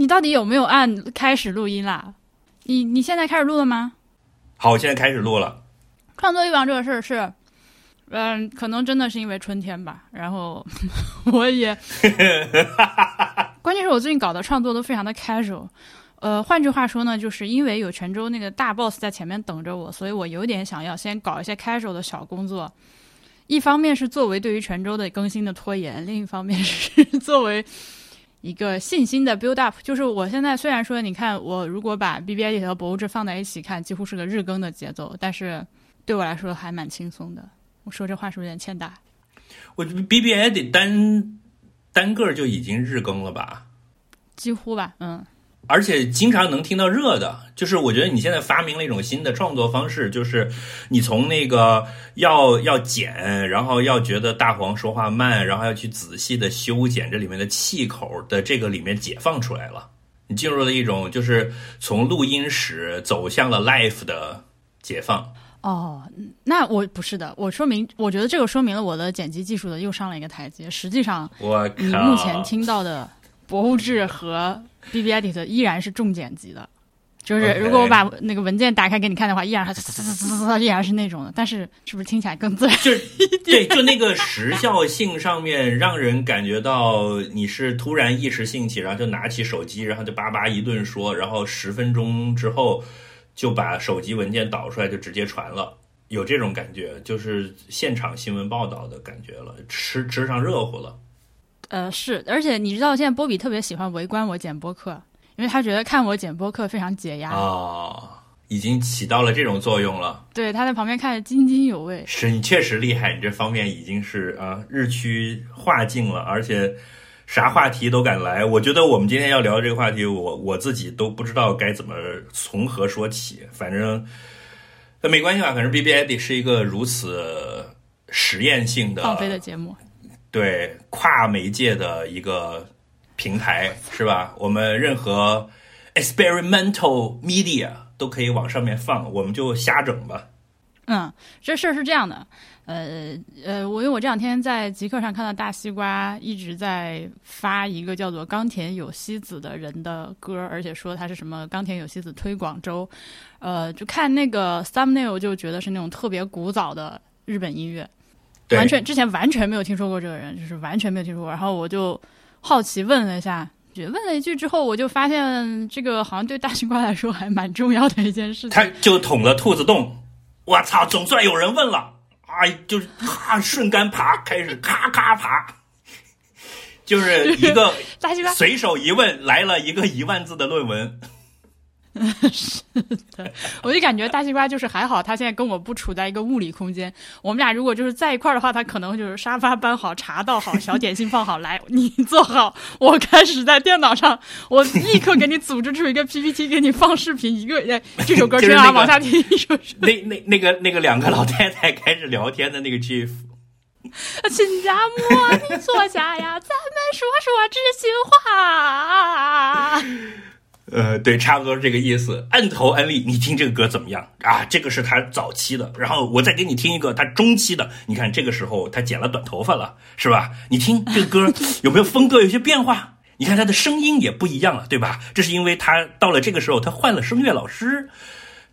你到底有没有按开始录音啦？你你现在开始录了吗？好，我现在开始录了。创作欲望这个事儿是，嗯，可能真的是因为春天吧。然后 我也，关键是我最近搞的创作都非常的 casual。呃，换句话说呢，就是因为有泉州那个大 boss 在前面等着我，所以我有点想要先搞一些 casual 的小工作。一方面是作为对于泉州的更新的拖延，另一方面是作为一个信心的 build up。就是我现在虽然说，你看我如果把 B B I 和博物志放在一起看，几乎是个日更的节奏，但是对我来说还蛮轻松的。我说这话是不是有点欠打？我 B B I 得单单个就已经日更了吧？几乎吧，嗯。而且经常能听到热的，就是我觉得你现在发明了一种新的创作方式，就是你从那个要要剪，然后要觉得大黄说话慢，然后要去仔细的修剪这里面的气口的这个里面解放出来了，你进入了一种就是从录音室走向了 life 的解放。哦，那我不是的，我说明我觉得这个说明了我的剪辑技术的又上了一个台阶。实际上，我你目前听到的博物志和。B B Edit 依然是重剪辑的，就是如果我把那个文件打开给你看的话，依然是依然是那种的，但是是不是听起来更自然？就是 对，就那个时效性上面，让人感觉到你是突然一时兴起，然后就拿起手机，然后就叭叭一顿说，然后十分钟之后就把手机文件导出来，就直接传了，有这种感觉，就是现场新闻报道的感觉了，吃吃上热乎了。呃，是，而且你知道，现在波比特别喜欢围观我剪播客，因为他觉得看我剪播客非常解压哦，已经起到了这种作用了。对，他在旁边看得津津有味。是你确实厉害，你这方面已经是啊日趋化境了，而且啥话题都敢来。我觉得我们今天要聊这个话题，我我自己都不知道该怎么从何说起。反正那没关系吧，反正 B B I D 是一个如此实验性的放飞的节目。对跨媒介的一个平台是吧？我们任何 experimental media 都可以往上面放，我们就瞎整吧。嗯，这事儿是这样的，呃呃，我因为我这两天在极客上看到大西瓜一直在发一个叫做冈田有希子的人的歌，而且说他是什么冈田有希子推广周，呃，就看那个 thumbnail 就觉得是那种特别古早的日本音乐。完全之前完全没有听说过这个人，就是完全没有听说过。然后我就好奇问了一下，问了一句之后，我就发现这个好像对大西瓜来说还蛮重要的一件事情。他就捅了兔子洞，我操！总算有人问了，哎，就是咔顺杆爬，开始咔咔爬，就是一个 大西瓜随手一问，来了一个一万字的论文。是的，我就感觉大西瓜就是还好，他现在跟我不处在一个物理空间。我们俩如果就是在一块儿的话，他可能就是沙发搬好，茶倒好，小点心放好，来你坐好，我开始在电脑上，我立刻给你组织出一个 PPT，给你放视频，一个这首歌听啊，往下听一首。那那那个那个两个老太太开始聊天的那个 GIF。亲家母，你坐下呀，咱们说说知心话。呃，对，差不多是这个意思。按头安利，你听这个歌怎么样啊？这个是他早期的，然后我再给你听一个他中期的。你看这个时候他剪了短头发了，是吧？你听这个歌有没有风格有些变化？你看他的声音也不一样了，对吧？这是因为他到了这个时候他换了声乐老师，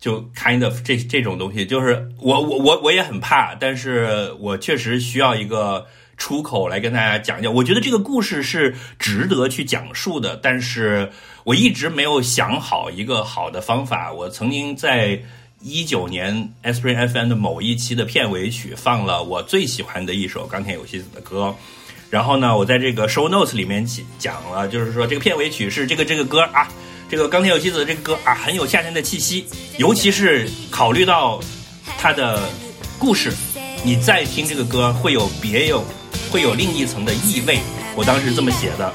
就 kind of 这这种东西，就是我我我我也很怕，但是我确实需要一个。出口来跟大家讲讲，我觉得这个故事是值得去讲述的，但是我一直没有想好一个好的方法。我曾经在一九年 Spring FM 的某一期的片尾曲放了我最喜欢的一首钢铁有希子的歌，然后呢，我在这个 Show Notes 里面讲了，就是说这个片尾曲是这个这个歌啊，这个钢铁有希子的这个歌啊，很有夏天的气息，尤其是考虑到它的故事，你再听这个歌会有别有。会有另一层的意味，我当时这么写的。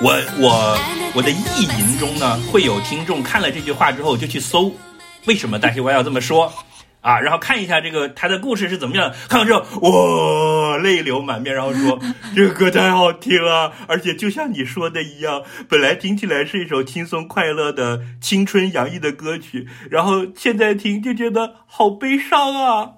我我我的意淫中呢，会有听众看了这句话之后就去搜，为什么大西瓜要这么说？啊，然后看一下这个他的故事是怎么样的。看完之后，哇，泪流满面，然后说这个歌太好听了，而且就像你说的一样，本来听起来是一首轻松快乐的青春洋溢的歌曲，然后现在听就觉得好悲伤啊，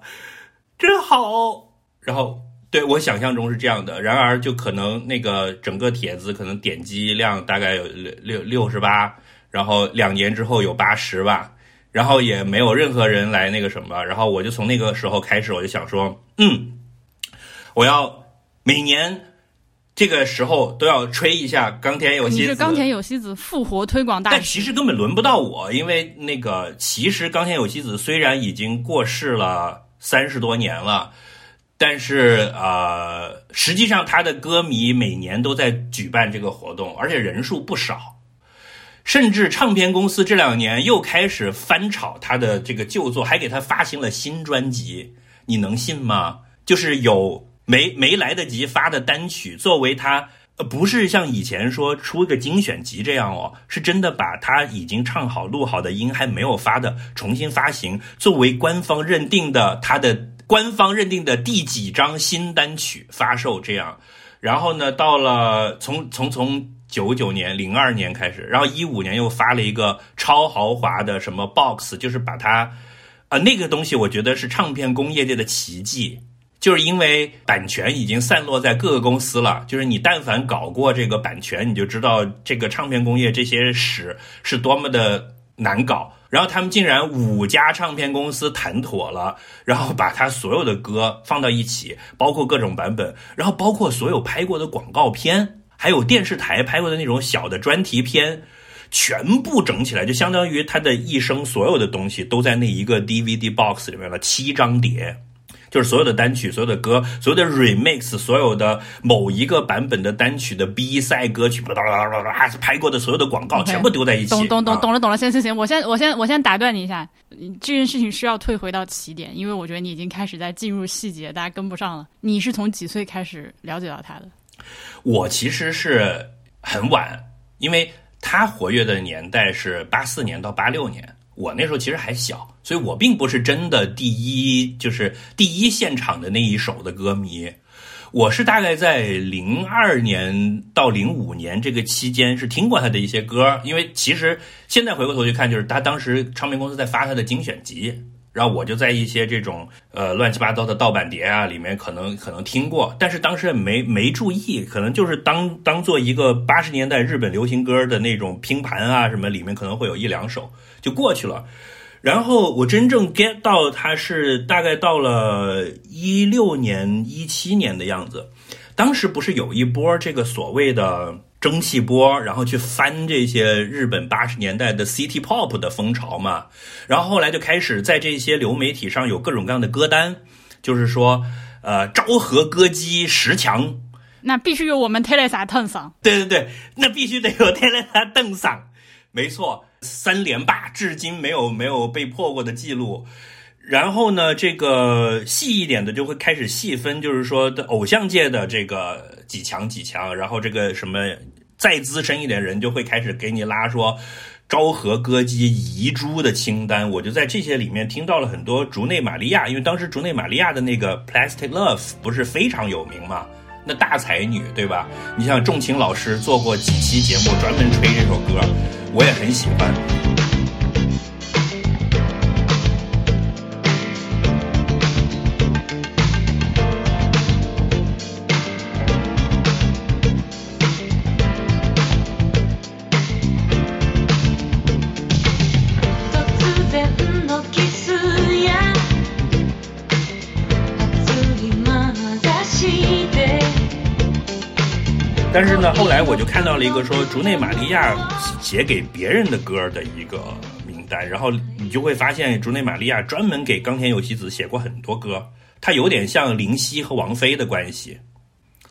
真好。然后对我想象中是这样的，然而就可能那个整个帖子可能点击量大概有六六六十八，然后两年之后有八十吧。然后也没有任何人来那个什么，然后我就从那个时候开始，我就想说，嗯，我要每年这个时候都要吹一下冈田有希子。冈田有希子复活推广大但其实根本轮不到我，因为那个其实冈田有希子虽然已经过世了三十多年了，但是呃，实际上他的歌迷每年都在举办这个活动，而且人数不少。甚至唱片公司这两年又开始翻炒他的这个旧作，还给他发行了新专辑，你能信吗？就是有没没来得及发的单曲，作为他呃不是像以前说出个精选集这样哦，是真的把他已经唱好录好的音还没有发的重新发行，作为官方认定的他的官方认定的第几张新单曲发售这样。然后呢，到了从从从。九九年、零二年开始，然后一五年又发了一个超豪华的什么 box，就是把它，啊，那个东西我觉得是唱片工业界的奇迹，就是因为版权已经散落在各个公司了，就是你但凡搞过这个版权，你就知道这个唱片工业这些史是多么的难搞。然后他们竟然五家唱片公司谈妥了，然后把他所有的歌放到一起，包括各种版本，然后包括所有拍过的广告片。还有电视台拍过的那种小的专题片，全部整起来，就相当于他的一生所有的东西都在那一个 DVD box 里面了。七张碟，就是所有的单曲、所有的歌、所有的 remix、所有的某一个版本的单曲的 B 赛歌曲，哒哒哒哒哒，拍过的所有的广告全部丢在一起。懂懂懂懂了懂了，行行行，我先我先我先打断你一下，这件事情需要退回到起点，因为我觉得你已经开始在进入细节，大家跟不上了。你是从几岁开始了解到他的？我其实是很晚，因为他活跃的年代是八四年到八六年，我那时候其实还小，所以我并不是真的第一，就是第一现场的那一首的歌迷。我是大概在零二年到零五年这个期间是听过他的一些歌，因为其实现在回过头去看，就是他当时唱片公司在发他的精选集。然后我就在一些这种呃乱七八糟的盗版碟啊里面可能可能听过，但是当时没没注意，可能就是当当做一个八十年代日本流行歌的那种拼盘啊什么，里面可能会有一两首就过去了。然后我真正 get 到它是大概到了一六年一七年的样子，当时不是有一波这个所谓的。蒸汽波，然后去翻这些日本八十年代的 City Pop 的风潮嘛，然后后来就开始在这些流媒体上有各种各样的歌单，就是说，呃，昭和歌姬十强，那必须有我们 Teresa 邓桑，对对对，那必须得有 Teresa 邓桑，没错，三连霸至今没有没有被破过的记录。然后呢，这个细一点的就会开始细分，就是说的偶像界的这个几强几强，然后这个什么再资深一点人就会开始给你拉说昭和歌姬遗珠的清单。我就在这些里面听到了很多竹内玛利亚，因为当时竹内玛利亚的那个 Plastic Love 不是非常有名嘛，那大才女对吧？你像仲晴老师做过几期节目专门吹这首歌，我也很喜欢。但是呢，后来我就看到了一个说竹内玛利亚写给别人的歌的一个名单，然后你就会发现竹内玛利亚专门给冈田有希子写过很多歌，他有点像林夕和王菲的关系。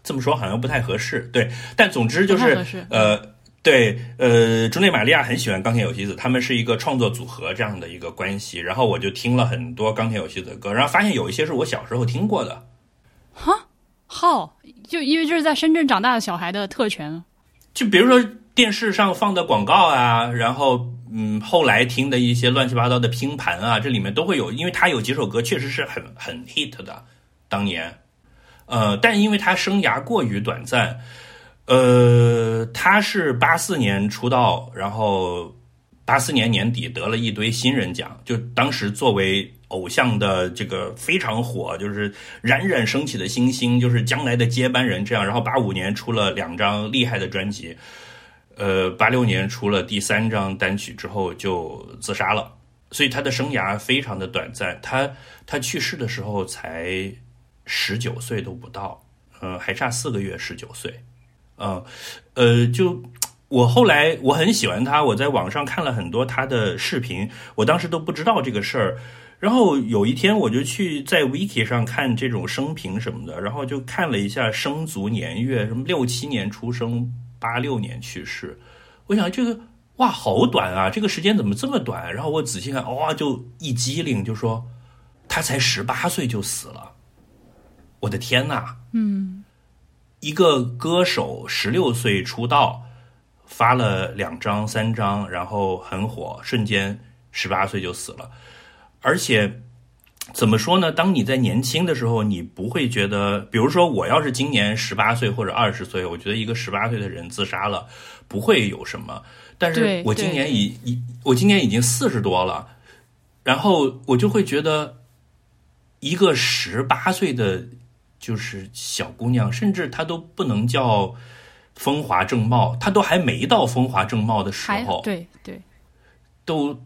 这么说好像不太合适，对，但总之就是呃，对，呃，竹内玛利亚很喜欢冈田有希子，他们是一个创作组合这样的一个关系。然后我就听了很多冈田有希子的歌，然后发现有一些是我小时候听过的。哈。号，就因为这是在深圳长大的小孩的特权。就比如说电视上放的广告啊，然后嗯，后来听的一些乱七八糟的拼盘啊，这里面都会有，因为他有几首歌确实是很很 hit 的，当年，呃，但因为他生涯过于短暂，呃，他是八四年出道，然后八四年年底得了一堆新人奖，就当时作为。偶像的这个非常火，就是冉冉升起的星星，就是将来的接班人。这样，然后八五年出了两张厉害的专辑，呃，八六年出了第三张单曲之后就自杀了。所以他的生涯非常的短暂。他他去世的时候才十九岁都不到，呃，还差四个月十九岁。嗯，呃，就我后来我很喜欢他，我在网上看了很多他的视频，我当时都不知道这个事儿。然后有一天，我就去在 Wiki 上看这种生平什么的，然后就看了一下生卒年月，什么六七年出生，八六年去世。我想这个哇，好短啊，这个时间怎么这么短？然后我仔细看，哇，就一激灵，就说他才十八岁就死了，我的天呐！嗯，一个歌手十六岁出道，发了两张三张，然后很火，瞬间十八岁就死了。而且，怎么说呢？当你在年轻的时候，你不会觉得，比如说我要是今年十八岁或者二十岁，我觉得一个十八岁的人自杀了不会有什么。但是我今年已已我今年已经四十多了，然后我就会觉得，一个十八岁的就是小姑娘，甚至她都不能叫风华正茂，她都还没到风华正茂的时候。对对，都。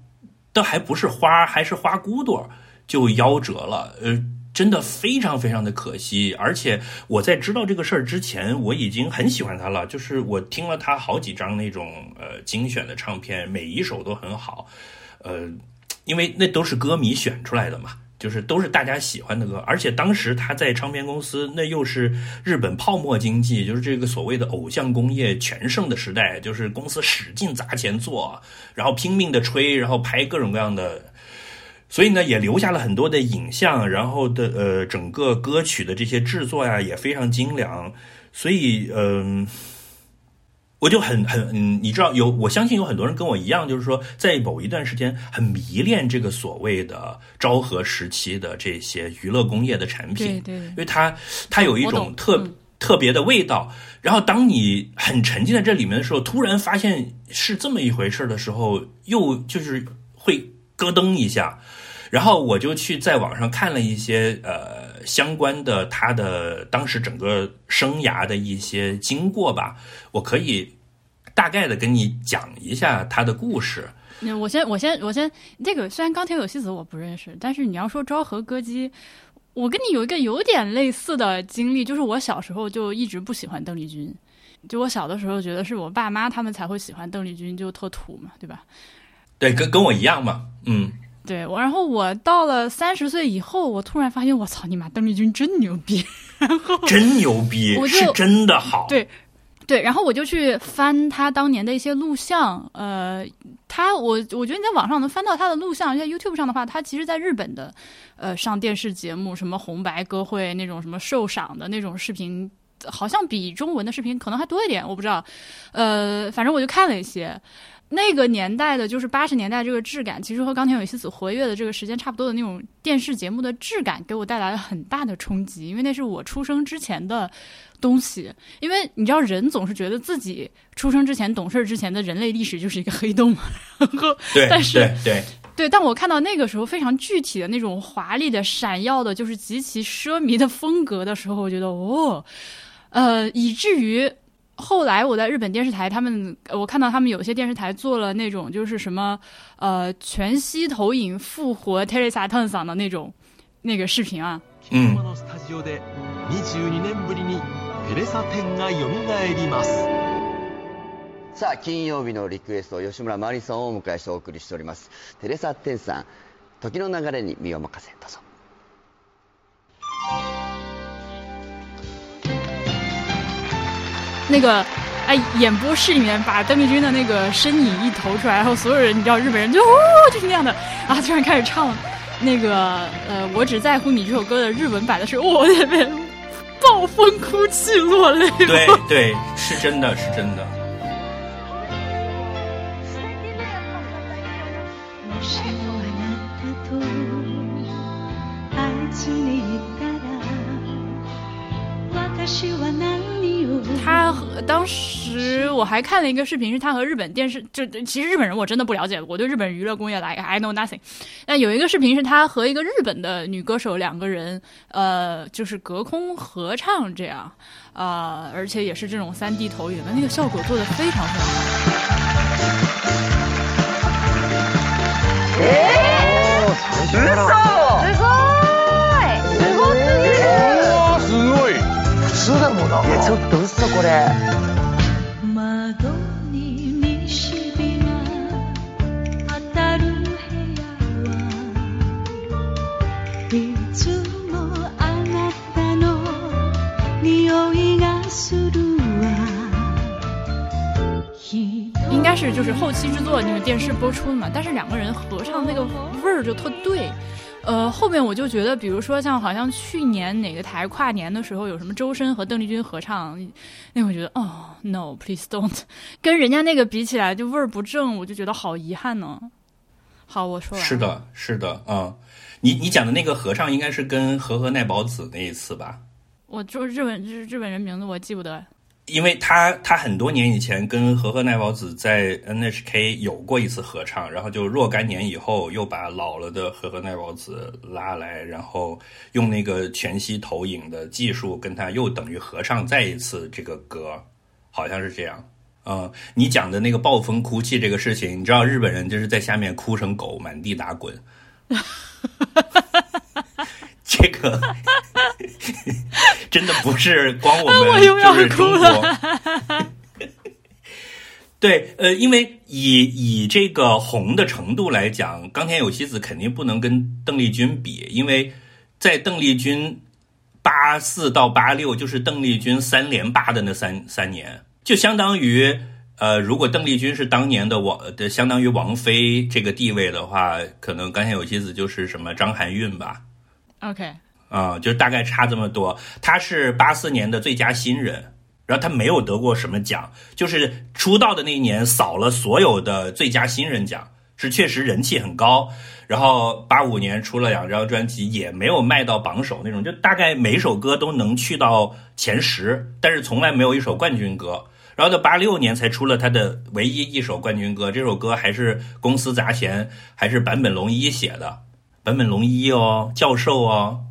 都还不是花，还是花骨朵就夭折了，呃，真的非常非常的可惜。而且我在知道这个事儿之前，我已经很喜欢他了，就是我听了他好几张那种呃精选的唱片，每一首都很好，呃，因为那都是歌迷选出来的嘛。就是都是大家喜欢的歌，而且当时他在唱片公司，那又是日本泡沫经济，就是这个所谓的偶像工业全盛的时代，就是公司使劲砸钱做，然后拼命的吹，然后拍各种各样的，所以呢也留下了很多的影像，然后的呃整个歌曲的这些制作呀也非常精良，所以嗯。我就很很嗯，你知道有，我相信有很多人跟我一样，就是说在某一段时间很迷恋这个所谓的昭和时期的这些娱乐工业的产品，对对，因为它它有一种特特别的味道。然后当你很沉浸在这里面的时候，突然发现是这么一回事的时候，又就是会咯噔一下。然后我就去在网上看了一些呃。相关的他的当时整个生涯的一些经过吧，我可以大概的跟你讲一下他的故事。那我先我先我先，这个虽然钢铁有希子我不认识，但是你要说昭和歌姬，我跟你有一个有点类似的经历，就是我小时候就一直不喜欢邓丽君，就我小的时候觉得是我爸妈他们才会喜欢邓丽君，就特土嘛，对吧？对，跟跟我一样嘛，嗯。对，我然后我到了三十岁以后，我突然发现，我操你妈，邓丽君真牛逼，然后真牛逼，是真的好。对，对，然后我就去翻他当年的一些录像，呃，他我我觉得你在网上能翻到他的录像，在 YouTube 上的话，他其实在日本的，呃，上电视节目，什么红白歌会那种什么受赏的那种视频，好像比中文的视频可能还多一点，我不知道，呃，反正我就看了一些。那个年代的，就是八十年代这个质感，其实和钢铁有希子活跃的这个时间差不多的那种电视节目的质感，给我带来了很大的冲击。因为那是我出生之前的东西。因为你知道，人总是觉得自己出生之前、懂事之前的人类历史就是一个黑洞。然后，但是对对对，但我看到那个时候非常具体的那种华丽的、闪耀的，就是极其奢靡的风格的时候，我觉得哦，呃，以至于。后来我在日本电视台，他们我看到他们有些电视台做了那种就是什么呃全息投影复活 Teresa t e n s 的那种那个视频啊。嗯。さあ金曜日のリクエスト吉村真理さんをお迎えしてお送りしております。テレサテンさん、時の流れに身を任せどうぞ。那个，哎，演播室里面把邓丽君的那个身影一投出来，然后所有人，你知道日本人就哦，就是那样的，然后突然开始唱那个呃，我只在乎你这首歌的日文版的时候，我那边暴风哭泣落泪？对对，是真的，是真的。他和当时我还看了一个视频，是他和日本电视，就其实日本人我真的不了解，我对日本娱乐工业来 I know nothing。但有一个视频是他和一个日本的女歌手两个人，呃，就是隔空合唱这样，呃，而且也是这种三 D 投影的，那个效果做的非常非常好。すごいす 普通でもな。いやちょっと嘘これ。窓に西日が当たる部屋はいつもあなたの匂いがするわ应该是就是后期制作那个电视播出的嘛，但是两个人合唱那个味儿就特对。呃，后面我就觉得，比如说像好像去年哪个台跨年的时候，有什么周深和邓丽君合唱，那我觉得哦，no please don't，跟人家那个比起来就味儿不正，我就觉得好遗憾呢。好，我说完。是的，是的，嗯，你你讲的那个合唱应该是跟和和奈保子那一次吧？我就日本日日本人名字我记不得。因为他他很多年以前跟和和奈保子在 NHK 有过一次合唱，然后就若干年以后又把老了的和和奈保子拉来，然后用那个全息投影的技术跟他又等于合唱再一次这个歌，好像是这样。嗯，你讲的那个暴风哭泣这个事情，你知道日本人就是在下面哭成狗，满地打滚。这个真的不是光我们，就是中国。对，呃，因为以以这个红的程度来讲，冈田有希子肯定不能跟邓丽君比，因为在邓丽君八四到八六，就是邓丽君三连霸的那三三年，就相当于呃，如果邓丽君是当年的王的，相当于王菲这个地位的话，可能冈田有希子就是什么张含韵吧。OK，啊、就大概差这么多。他是八四年的最佳新人，然后他没有得过什么奖，就是出道的那一年扫了所有的最佳新人奖，是确实人气很高。然后八五年出了两张专辑，也没有卖到榜首那种，就大概每首歌都能去到前十，但是从来没有一首冠军歌。然后到八六年才出了他的唯一一首冠军歌，这首歌还是公司砸钱，还是坂本龙一写的。本本龙一哦，教授哦，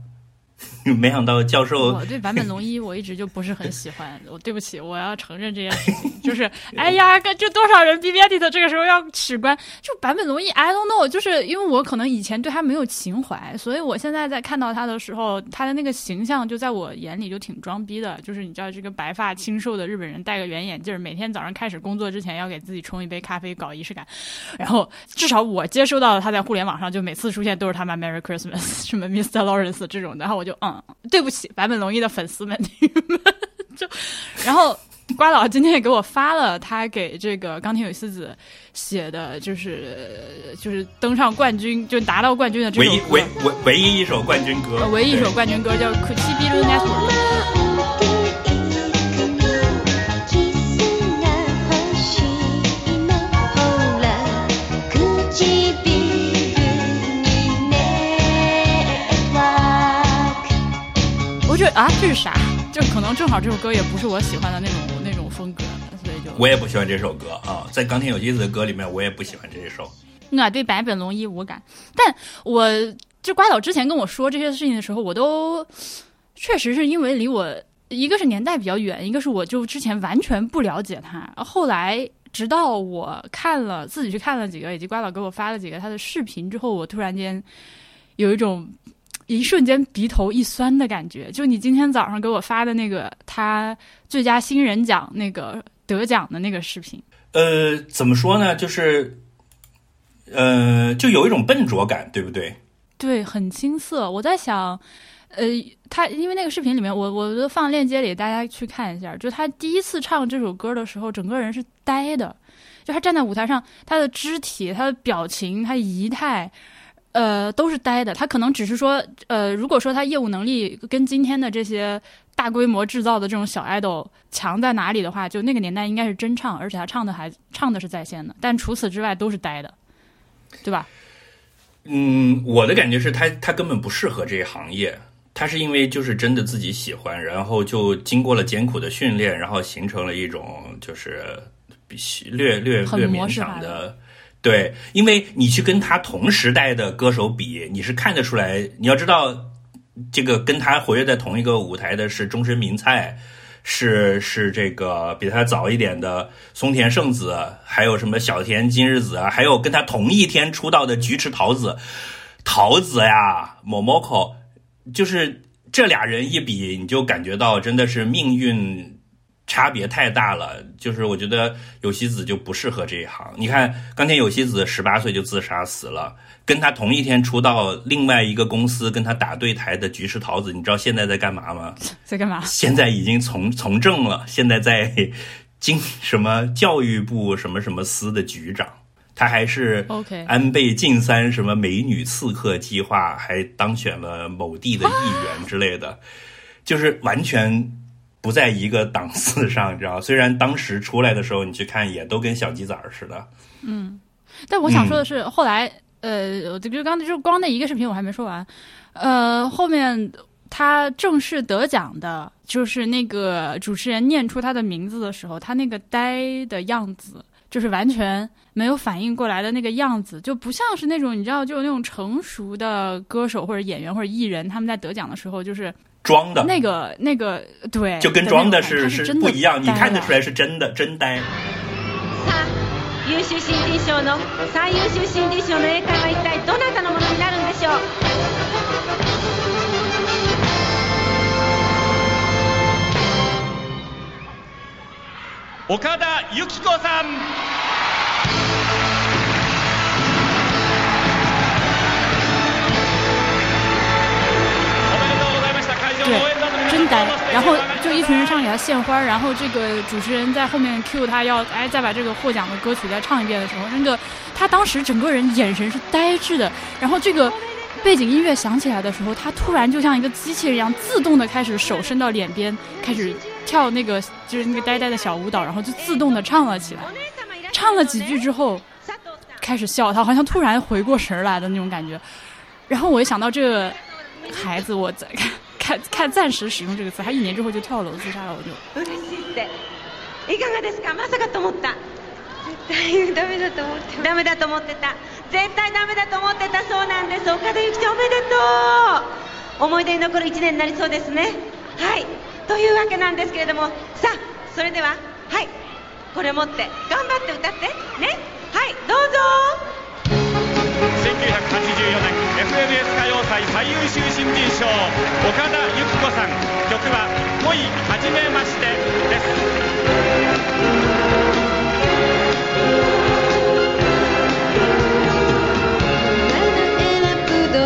没想到教授我对坂本龙一我一直就不是很喜欢，我对不起，我要承认这件事情，就是 哎呀，这多少人 B B Edit 这个时候要取关，就坂本龙一，I don't know，就是因为我可能以前对他没有情怀，所以我现在在看到他的时候，他的那个形象就在我眼里就挺装逼的，就是你知道这个白发清瘦的日本人戴个圆眼镜，每天早上开始工作之前要给自己冲一杯咖啡搞仪式感，然后至少我接收到的他在互联网上就每次出现都是他妈 Merry Christmas 什么 Mr. Lawrence 这种的，然后我就嗯，对不起坂本龙一的粉丝们，你们。就，然后瓜老今天也给我发了他给这个冈田有希子写的，就是就是登上冠军就拿到冠军的这唯一唯唯唯一一首冠军歌。呃，唯一一首冠军歌叫《Kuchibiru Network》。啊，这是啥？就可能正好这首歌也不是我喜欢的那种那种风格，所以就我也不喜欢这首歌啊，在冈田有希子的歌里面，我也不喜欢这一首。那对白本龙一无感。但我就瓜导之前跟我说这些事情的时候，我都确实是因为离我一个是年代比较远，一个是我就之前完全不了解他，后来。直到我看了自己去看了几个，以及瓜导给我发了几个他的视频之后，我突然间有一种一瞬间鼻头一酸的感觉。就你今天早上给我发的那个他最佳新人奖那个得奖的那个视频，呃，怎么说呢？就是，呃，就有一种笨拙感，对不对？对，很青涩。我在想，呃，他因为那个视频里面，我我都放链接里，大家去看一下。就他第一次唱这首歌的时候，整个人是呆的，就他站在舞台上，他的肢体、他的表情、他仪态。呃，都是呆的。他可能只是说，呃，如果说他业务能力跟今天的这些大规模制造的这种小 idol 强在哪里的话，就那个年代应该是真唱，而且他唱的还唱的是在线的。但除此之外都是呆的，对吧？嗯，我的感觉是他他根本不适合这一行业，他是因为就是真的自己喜欢，然后就经过了艰苦的训练，然后形成了一种就是比略略略勉强的。对，因为你去跟他同时代的歌手比，你是看得出来。你要知道，这个跟他活跃在同一个舞台的是终身名菜，是是这个比他早一点的松田圣子，还有什么小田今日子啊，还有跟他同一天出道的菊池桃子，桃子呀，Momoko，就是这俩人一比，你就感觉到真的是命运差别太大了。就是我觉得有希子就不适合这一行。你看冈田有希子十八岁就自杀死了，跟他同一天出道，另外一个公司跟他打对台的菊池桃子，你知道现在在干嘛吗？在干嘛？现在已经从从政了，现在在经什么教育部什么什么司的局长，他还是 OK 安倍晋三什么美女刺客计划，还当选了某地的议员之类的，就是完全不在一个档次上，你知道？虽然当时出来的时候，你去看也都跟小鸡仔儿似的，嗯。但我想说的是，后来呃，我就刚才就光那一个视频我还没说完，呃，后面他正式得奖的，就是那个主持人念出他的名字的时候，他那个呆的样子，就是完全没有反应过来的那个样子，就不像是那种你知道，就那种成熟的歌手或者演员或者艺人，他们在得奖的时候就是装的，那个那个对，就跟装的那种感觉是他是真的不一样，你呆了看得出来是真的真呆。さあ優秀新人賞の最優秀新人賞の栄冠は一体どなたのものになるんでしょう岡田由紀子さん 応援団の皆さん真呆，然后就一群人上给他献花，然后这个主持人在后面 cue 他要哎再把这个获奖的歌曲再唱一遍的时候，那个他当时整个人眼神是呆滞的，然后这个背景音乐响起来的时候，他突然就像一个机器人一样自动的开始手伸到脸边，开始跳那个就是那个呆呆的小舞蹈，然后就自动的唱了起来，唱了几句之后开始笑，他好像突然回过神儿来的那种感觉，然后我一想到这个孩子，我在 看看暂时使用这个词，他一年之后就跳楼自杀了，我就。嬉しいって。いかがですか？まさかと思った。絶対ダメだと思ってダメだと思ってた。絶対ダメだと思ってた。そうなんです。岡田由紀ちゃんおめでとう。思い出に残る1年になりそうですね。はい。というわけなんですけれども。さあそれでははい。これを持って。頑張って歌って。ね。はい。どうぞ。年 FNS 歌謡祭最優秀新人賞岡田由紀子さん曲は「恋はじめまして」です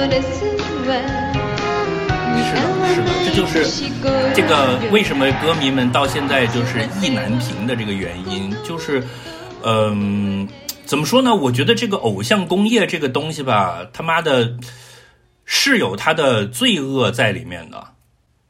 是的，是的，这就是这个为什么歌迷们到现在就是意难平的这个原因，就是，嗯、 怎么说呢？我觉得这个偶像工业这个东西吧，他妈的是有它的罪恶在里面的。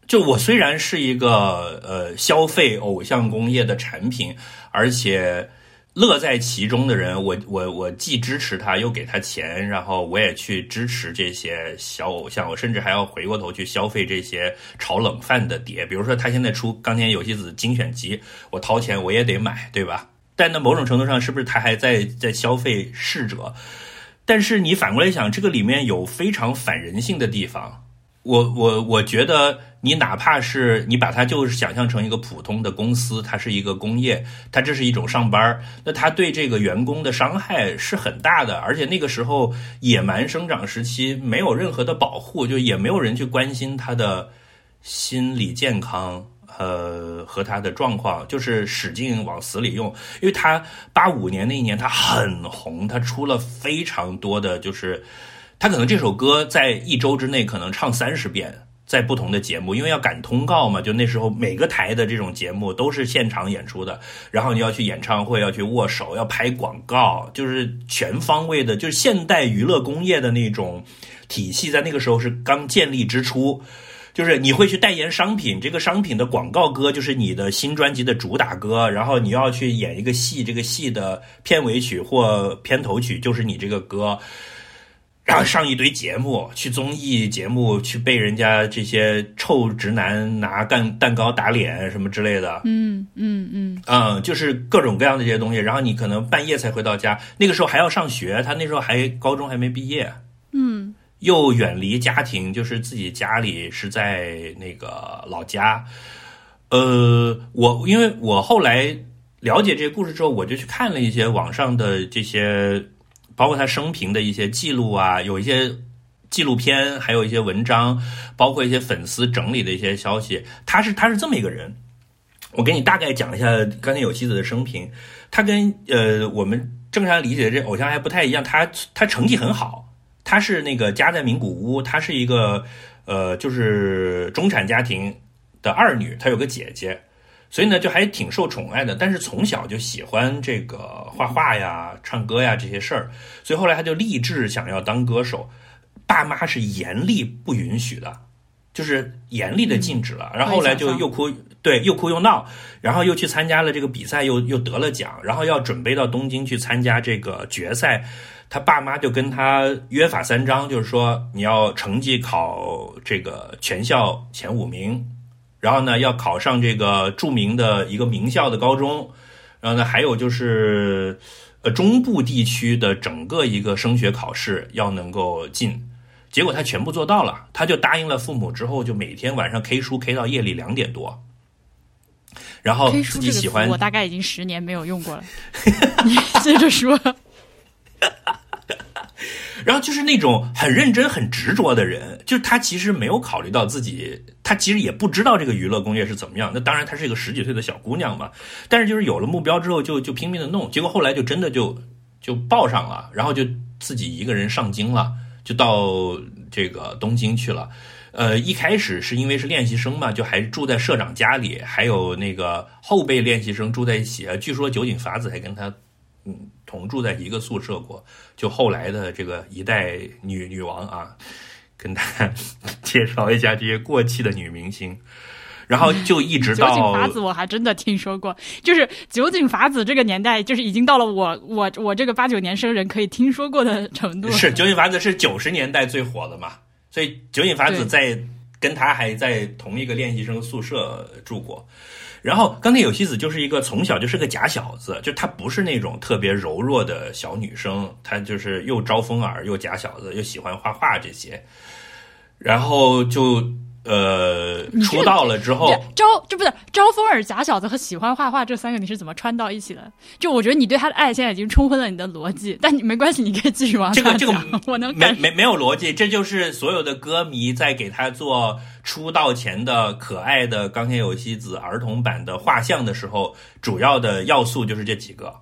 就我虽然是一个呃消费偶像工业的产品，而且乐在其中的人，我我我既支持他，又给他钱，然后我也去支持这些小偶像，我甚至还要回过头去消费这些炒冷饭的碟。比如说他现在出钢田有希子精选集，我掏钱我也得买，对吧？但那某种程度上，是不是他还在在消费逝者？但是你反过来想，这个里面有非常反人性的地方。我我我觉得，你哪怕是你把它就是想象成一个普通的公司，它是一个工业，它这是一种上班儿，那它对这个员工的伤害是很大的。而且那个时候野蛮生长时期，没有任何的保护，就也没有人去关心他的心理健康。呃，和他的状况就是使劲往死里用，因为他八五年那一年他很红，他出了非常多的就是他可能这首歌在一周之内可能唱三十遍，在不同的节目，因为要赶通告嘛，就那时候每个台的这种节目都是现场演出的，然后你要去演唱会，要去握手，要拍广告，就是全方位的，就是现代娱乐工业的那种体系，在那个时候是刚建立之初。就是你会去代言商品，这个商品的广告歌就是你的新专辑的主打歌，然后你要去演一个戏，这个戏的片尾曲或片头曲就是你这个歌。然后上一堆节目，去综艺节目，去被人家这些臭直男拿蛋蛋糕打脸什么之类的，嗯嗯嗯，嗯，就是各种各样的这些东西。然后你可能半夜才回到家，那个时候还要上学，他那时候还高中还没毕业，嗯又远离家庭，就是自己家里是在那个老家。呃，我因为我后来了解这个故事之后，我就去看了一些网上的这些，包括他生平的一些记录啊，有一些纪录片，还有一些文章，包括一些粉丝整理的一些消息。他是他是这么一个人，我给你大概讲一下刚才有希子的生平。他跟呃我们正常理解的这偶像还不太一样，他他成绩很好，他是那个家在名古屋，他是一个呃就是中产家庭的二女，她有个姐姐，所以呢就还挺受宠爱的。但是从小就喜欢这个画画呀、唱歌呀这些事儿，所以后来他就立志想要当歌手，爸妈是严厉不允许的，就是严厉的禁止了。然后后来就又哭，对，又哭又闹，然后又去参加了这个比赛，又又得了奖，然后要准备到东京去参加这个决赛。他爸妈就跟他约法三章，就是说你要成绩考这个全校前五名，然后呢要考上这个著名的一个名校的高中，然后呢还有就是呃中部地区的整个一个升学考试要能够进。结果他全部做到了，他就答应了父母之后，就每天晚上 K 书 K 到夜里两点多，然后自己喜欢我大概已经十年没有用过了。你 接着说。然后就是那种很认真、很执着的人，就是他其实没有考虑到自己，他其实也不知道这个娱乐工业是怎么样。那当然，她是一个十几岁的小姑娘嘛，但是就是有了目标之后就，就拼命的弄，结果后来就真的就就报上了，然后就自己一个人上京了，就到这个东京去了。呃，一开始是因为是练习生嘛，就还住在社长家里，还有那个后备练习生住在一起。据说酒井法子还跟他嗯同住在一个宿舍过。就后来的这个一代女女王啊，跟大家介绍一下这些过气的女明星，然后就一直到酒井法子我还真的听说过，就是酒井法子这个年代，就是已经到了我我我这个八九年生人可以听说过的程度。是酒井法子是九十年代最火的嘛，所以酒井法子在跟他还在同一个练习生宿舍住过。然后刚才有希子就是一个从小就是个假小子，就她不是那种特别柔弱的小女生，她就是又招风耳又假小子，又喜欢画画这些。然后就呃出道了之后，招这不是招风耳、假小子和喜欢画画这三个，你是怎么穿到一起的？就我觉得你对他的爱现在已经冲昏了你的逻辑，但你没关系，你可以继续往下这个这个讲我能没没没有逻辑，这就是所有的歌迷在给他做出道前的可爱的钢铁有希子儿童版的画像的时候，主要的要素就是这几个。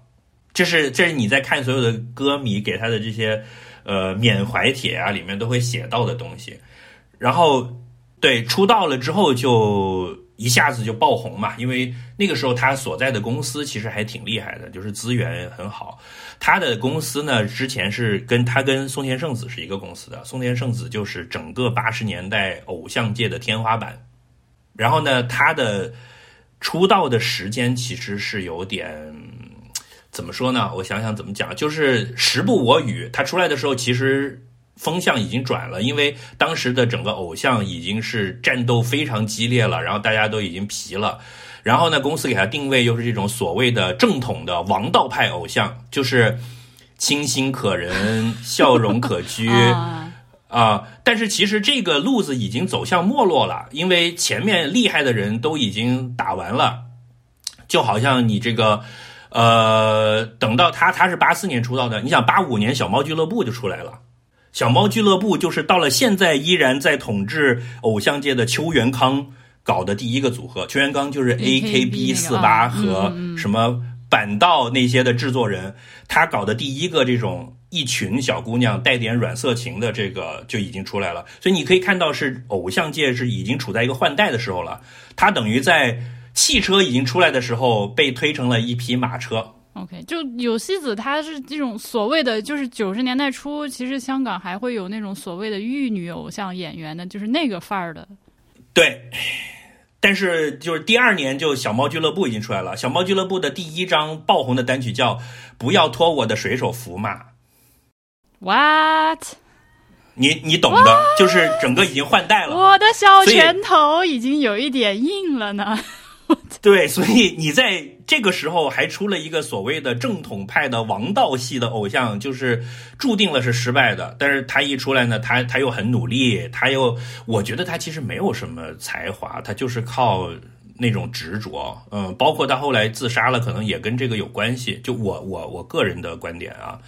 这是这是你在看所有的歌迷给他的这些呃缅怀帖啊里面都会写到的东西。然后对出道了之后就一下子就爆红嘛，因为那个时候他所在的公司其实还挺厉害的，就是资源很好。他的公司呢，之前是跟他跟松田圣子是一个公司的，松田圣子就是整个八十年代偶像界的天花板。然后呢，他的出道的时间其实是有点怎么说呢？我想想怎么讲，就是时不我与。他出来的时候，其实风向已经转了，因为当时的整个偶像已经是战斗非常激烈了，然后大家都已经疲了。然后呢，公司给他定位又是这种所谓的正统的王道派偶像，就是清新可人、笑容可掬啊，啊、但是其实这个路子已经走向没落了，因为前面厉害的人都已经打完了，就好像你这个。呃，等到他他是八四年出道的，你想八五年小猫俱乐部就出来了，小猫俱乐部就是到了现在依然在统治偶像界的邱元康搞的第一个组合。邱元康就是 A K B 四八和什么板道那些的制作人，他搞的第一个这种一群小姑娘带点软色情的这个就已经出来了。所以你可以看到，是偶像界是已经处在一个换代的时候了。他等于在汽车已经出来的时候被推成了一匹马车。OK，就有希子，她是这种所谓的，就是九十年代初，其实香港还会有那种所谓的玉女偶像演员的，就是那个范儿的。对，但是就是第二年就小猫俱乐部已经出来了。小猫俱乐部的第一张爆红的单曲叫《不要脱我的水手服》嘛。What？你你懂的，就是整个已经换代了。我的小拳头已经有一点硬了呢。对，所以你在这个时候还出了一个所谓的正统派的王道系的偶像，就是注定了是失败的。但是他一出来呢，他他又很努力，他又我觉得他其实没有什么才华，他就是靠那种执着。嗯，包括他后来自杀了，可能也跟这个有关系。就我我我个人的观点啊，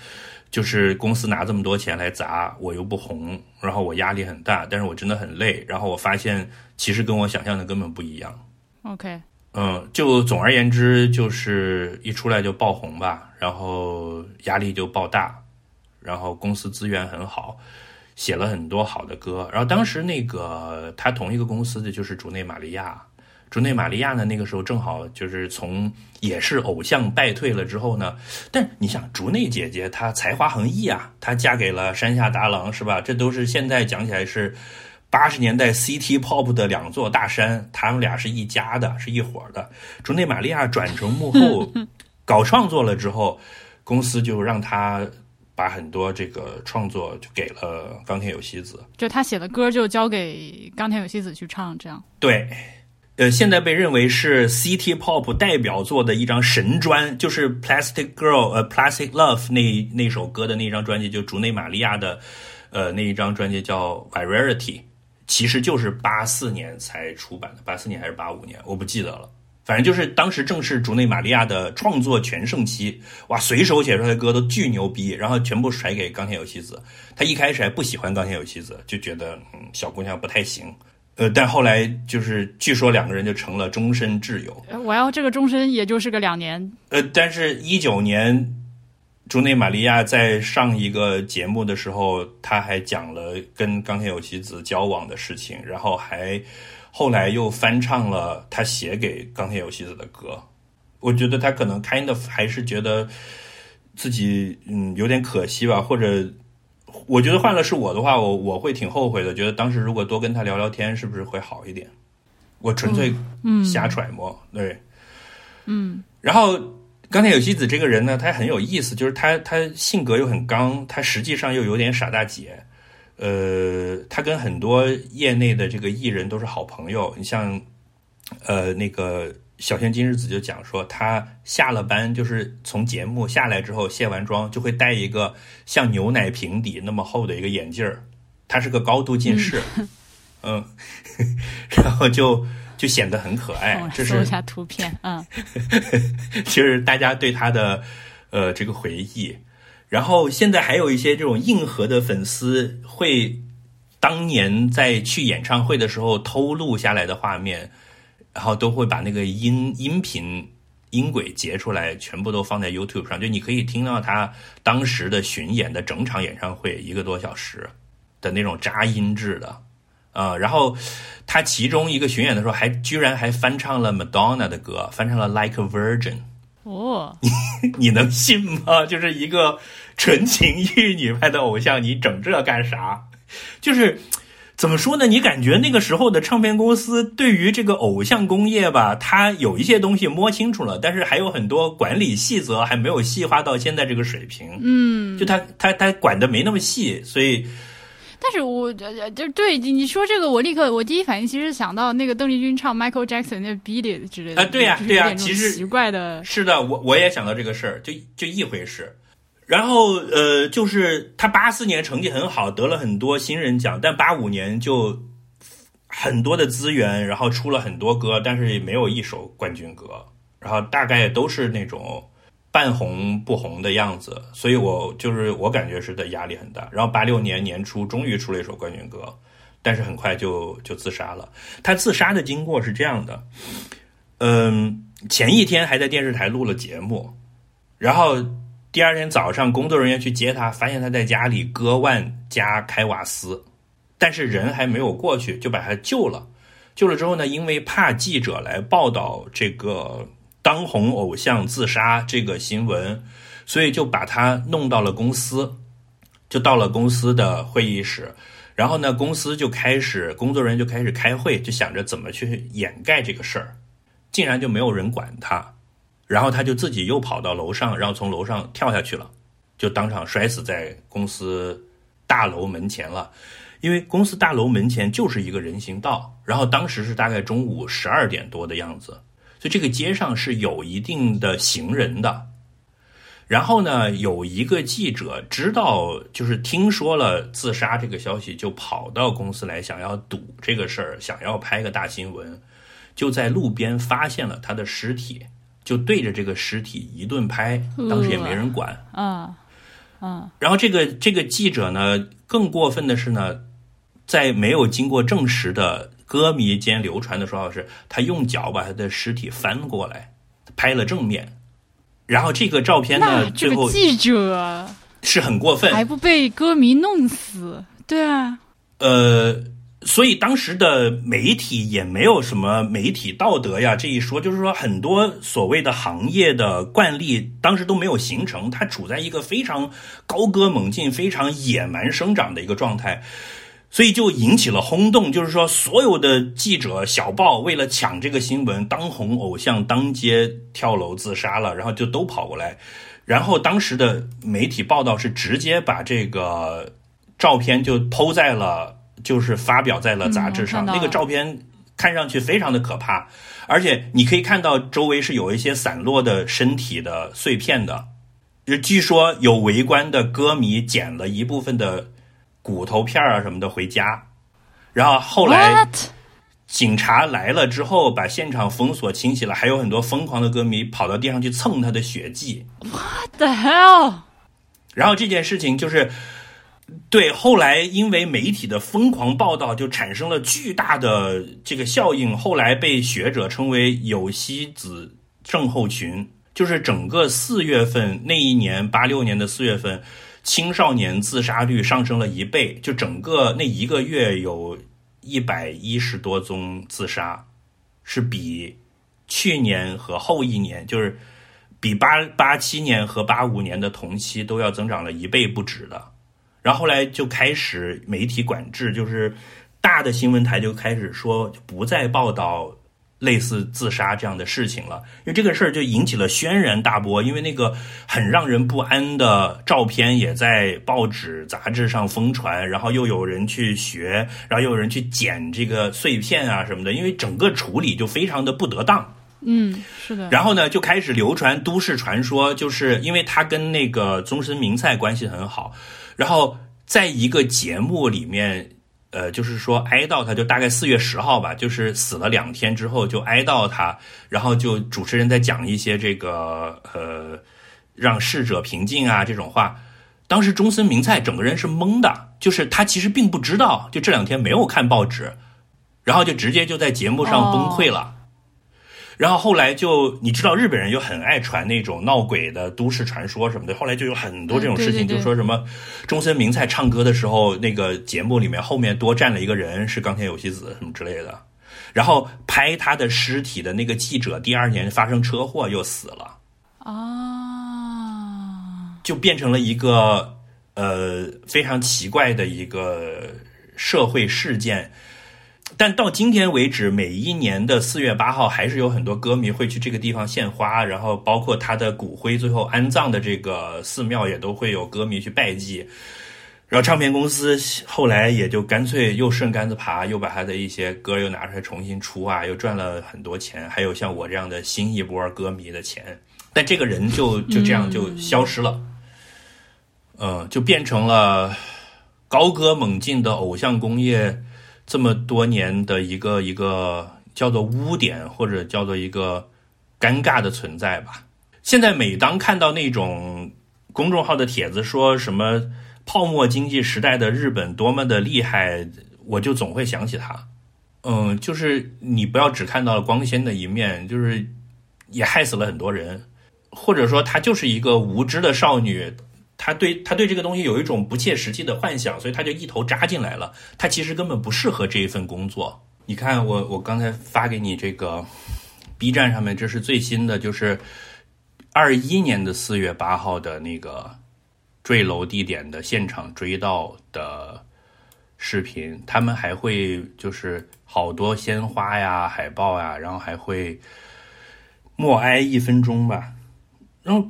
就是公司拿这么多钱来砸，我又不红，然后我压力很大，但是我真的很累，然后我发现其实跟我想象的根本不一样。OK，嗯，就总而言之，就是一出来就爆红吧，然后压力就爆大，然后公司资源很好，写了很多好的歌。然后当时那个他同一个公司的就是竹内玛利亚，竹内玛利亚呢那个时候正好就是从也是偶像败退了之后呢，但你想竹内姐姐她才华横溢啊，她嫁给了山下达郎是吧？这都是现在讲起来是。八十年代 City Pop 的两座大山，他们俩是一家的，是一伙的。竹内玛利亚转成幕后 搞创作了之后，公司就让他把很多这个创作就给了冈田有希子。就他写的歌就交给冈田有希子去唱，这样。对，呃，现在被认为是 City Pop 代表作的一张神专，就是 Plastic Girl 呃 Plastic Love 那那首歌的那张专辑，就竹内玛利亚的呃那一张专辑叫 Variety。其实就是八四年才出版的，八四年还是八五年，我不记得了。反正就是当时正是竹内玛利亚的创作全盛期，哇，随手写出来的歌都巨牛逼，然后全部甩给冈田有希子。他一开始还不喜欢冈田有希子，就觉得嗯小姑娘不太行，呃，但后来就是据说两个人就成了终身挚友。我要这个终身也就是个两年，呃，但是一九年，竹内玛利亚在上一个节目的时候，他还讲了跟冈田有希子交往的事情，然后还后来又翻唱了他写给冈田有希子的歌。我觉得他可能 kind of 还是觉得自己嗯有点可惜吧，或者我觉得换了是我的话，我我会挺后悔的，觉得当时如果多跟他聊聊天，是不是会好一点？我纯粹瞎揣摩，对，嗯，然后冈田有希子这个人呢，他很有意思，就是他他性格又很刚，他实际上又有点傻大姐。呃，他跟很多业内的这个艺人都是好朋友。你像，呃，那个小田今日子就讲说，他下了班就是从节目下来之后卸完妆，就会戴一个像牛奶瓶底那么厚的一个眼镜儿，他是个高度近视，嗯，然后就就显得很可爱我。这是搜一下图片，嗯，就是大家对他的呃这个回忆。然后现在还有一些这种硬核的粉丝会当年在去演唱会的时候偷录下来的画面，然后都会把那个音音频音轨截出来，全部都放在 YouTube 上，就你可以听到他当时的巡演的整场演唱会一个多小时的那种扎音质的。啊、然后他其中一个巡演的时候还居然还翻唱了 Madonna 的歌，翻唱了 Like a Virgin。哦，你能信吗？就是一个纯情玉女派的偶像，你整这干啥？就是怎么说呢？你感觉那个时候的唱片公司对于这个偶像工业吧，它有一些东西摸清楚了，但是还有很多管理细则还没有细化到现在这个水平。嗯，就他他他管的没那么细，所以但是我就对你你说这个，我立刻我第一反应其实想到那个邓丽君唱 Michael Jackson 那 Beat It 之类的啊对呀就是对呀其实奇怪的，是的，我我也想到这个事儿，就就一回事。然后呃，就是他八四年成绩很好，得了很多新人奖，但八五年就很多的资源，然后出了很多歌，但是也没有一首冠军歌，然后大概都是那种半红不红的样子，所以我就是我感觉是的压力很大。然后八六年年初终于出了一首冠军歌，但是很快就就自杀了。他自杀的经过是这样的，嗯，前一天还在电视台录了节目，然后第二天早上工作人员去接他，发现他在家里割腕加开瓦斯，但是人还没有过去，就把他救了。救了之后呢，因为怕记者来报道这个当红偶像自杀这个新闻，所以就把他弄到了公司，就到了公司的会议室。然后呢，公司就开始工作人员就开始开会，就想着怎么去掩盖这个事儿，竟然就没有人管他。然后他就自己又跑到楼上，然后从楼上跳下去了，就当场摔死在公司大楼门前了。因为公司大楼门前就是一个人行道，然后当时是大概中午十二点多的样子，所以这个街上是有一定的行人的。然后呢，有一个记者知道，就是听说了自杀这个消息，就跑到公司来，想要赌这个事儿，想要拍个大新闻，就在路边发现了他的尸体，就对着这个尸体一顿拍，当时也没人管。啊啊然后这个这个记者呢，更过分的是呢，在没有经过证实的歌迷间流传的说法是，他用脚把他的尸体翻过来，拍了正面。然后这个照片那呢，最后这个记者是很过分，还不被歌迷弄死？对啊，呃，所以当时的媒体也没有什么媒体道德呀这一说，就是说很多所谓的行业的惯例当时都没有形成，它处在一个非常高歌猛进、非常野蛮生长的一个状态。所以就引起了轰动，就是说，所有的记者、小报为了抢这个新闻，当红偶像当街跳楼自杀了，然后就都跑过来。然后当时的媒体报道是直接把这个照片就抛在了，就是发表在了杂志上。那个照片看上去非常的可怕，而且你可以看到周围是有一些散落的身体的碎片的。据说有围观的歌迷捡了一部分的骨头片儿啊什么的回家，然后后来警察来了之后，把现场封锁清洗了，还有很多疯狂的歌迷跑到地上去蹭他的血迹。What the hell？然后这件事情就是，对，后来因为媒体的疯狂报道，就产生了巨大的这个效应。后来被学者称为有希子症候群，就是整个四月份那一年，八六年的四月份，青少年自杀率上升了一倍，就整个那一个月有一百一十多宗自杀，是比去年和后一年，就是比八八七年和八五年的同期都要增长了一倍不止的。然后后来就开始媒体管制，就是大的新闻台就开始说不再报道类似自杀这样的事情了，因为这个事儿就引起了轩然大波，因为那个很让人不安的照片也在报纸、杂志上疯传，然后又有人去学，然后又有人去捡这个碎片啊什么的，因为整个处理就非常的不得当。嗯，是的。然后呢，就开始流传都市传说，就是因为他跟那个宗申明菜关系很好，然后在一个节目里面，呃，就是说哀悼他，就大概四月十号吧，就是死了两天之后就哀悼他，然后就主持人在讲一些这个呃让逝者平静啊这种话。当时中森明菜整个人是懵的，就是他其实并不知道，就这两天没有看报纸，然后就直接就在节目上崩溃了。然后后来就你知道日本人又很爱传那种闹鬼的都市传说什么的，后来就有很多这种事情，嗯对对对。就说什么中森明菜唱歌的时候，那个节目里面后面多站了一个人是冈田有希子什么之类的，然后拍他的尸体的那个记者第二年发生车祸又死了，啊，就变成了一个呃非常奇怪的一个社会事件。但到今天为止，每一年的四月八号，还是有很多歌迷会去这个地方献花，然后包括他的骨灰最后安葬的这个寺庙，也都会有歌迷去拜祭。然后唱片公司后来也就干脆又顺杆子爬，又把他的一些歌又拿出来重新出啊，又赚了很多钱，还有像我这样的新一波歌迷的钱。但这个人就就这样就消失了，呃，就变成了高歌猛进的偶像工业这么多年的一个一个叫做污点，或者叫做一个尴尬的存在吧。现在每当看到那种公众号的帖子说什么泡沫经济时代的日本多么的厉害，我就总会想起他。嗯，就是你不要只看到了光鲜的一面，就是也害死了很多人，或者说她就是一个无知的少女，他对他对这个东西有一种不切实际的幻想，所以他就一头扎进来了。他其实根本不适合这一份工作。你看我我刚才发给你这个 B 站上面，这是最新的，就是二一年的四月八号的那个坠楼地点的现场追悼的视频，他们还会就是好多鲜花呀、海报呀，然后还会默哀一分钟吧。然后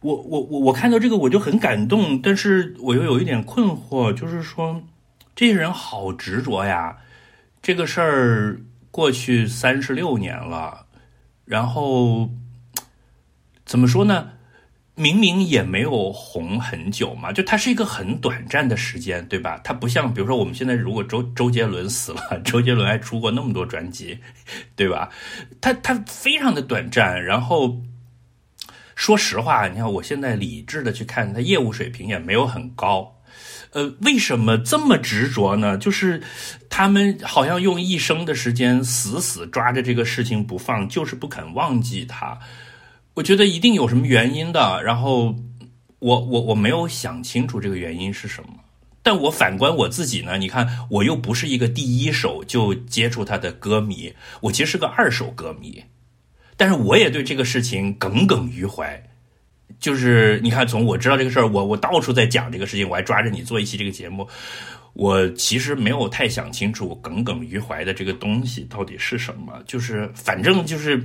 我我我我看到这个我就很感动，但是我又有一点困惑，就是说这些人好执着呀。这个事儿过去三十六年了，然后怎么说呢？明明也没有红很久嘛，就它是一个很短暂的时间，对吧？它不像，比如说我们现在如果周周杰伦死了，周杰伦还出过那么多专辑，对吧？他他非常的短暂，然后说实话，你看我现在理智的去看，他业务水平也没有很高。呃，为什么这么执着呢？就是他们好像用一生的时间死死抓着这个事情不放，就是不肯忘记他。我觉得一定有什么原因的，然后我我我没有想清楚这个原因是什么。但我反观我自己呢，你看我又不是一个第一手就接触他的歌迷，我其实是个二手歌迷，但是我也对这个事情耿耿于怀。就是你看，从我知道这个事儿，我我到处在讲这个事情，我还抓着你做一期这个节目，我其实没有太想清楚耿耿于怀的这个东西到底是什么。就是反正就是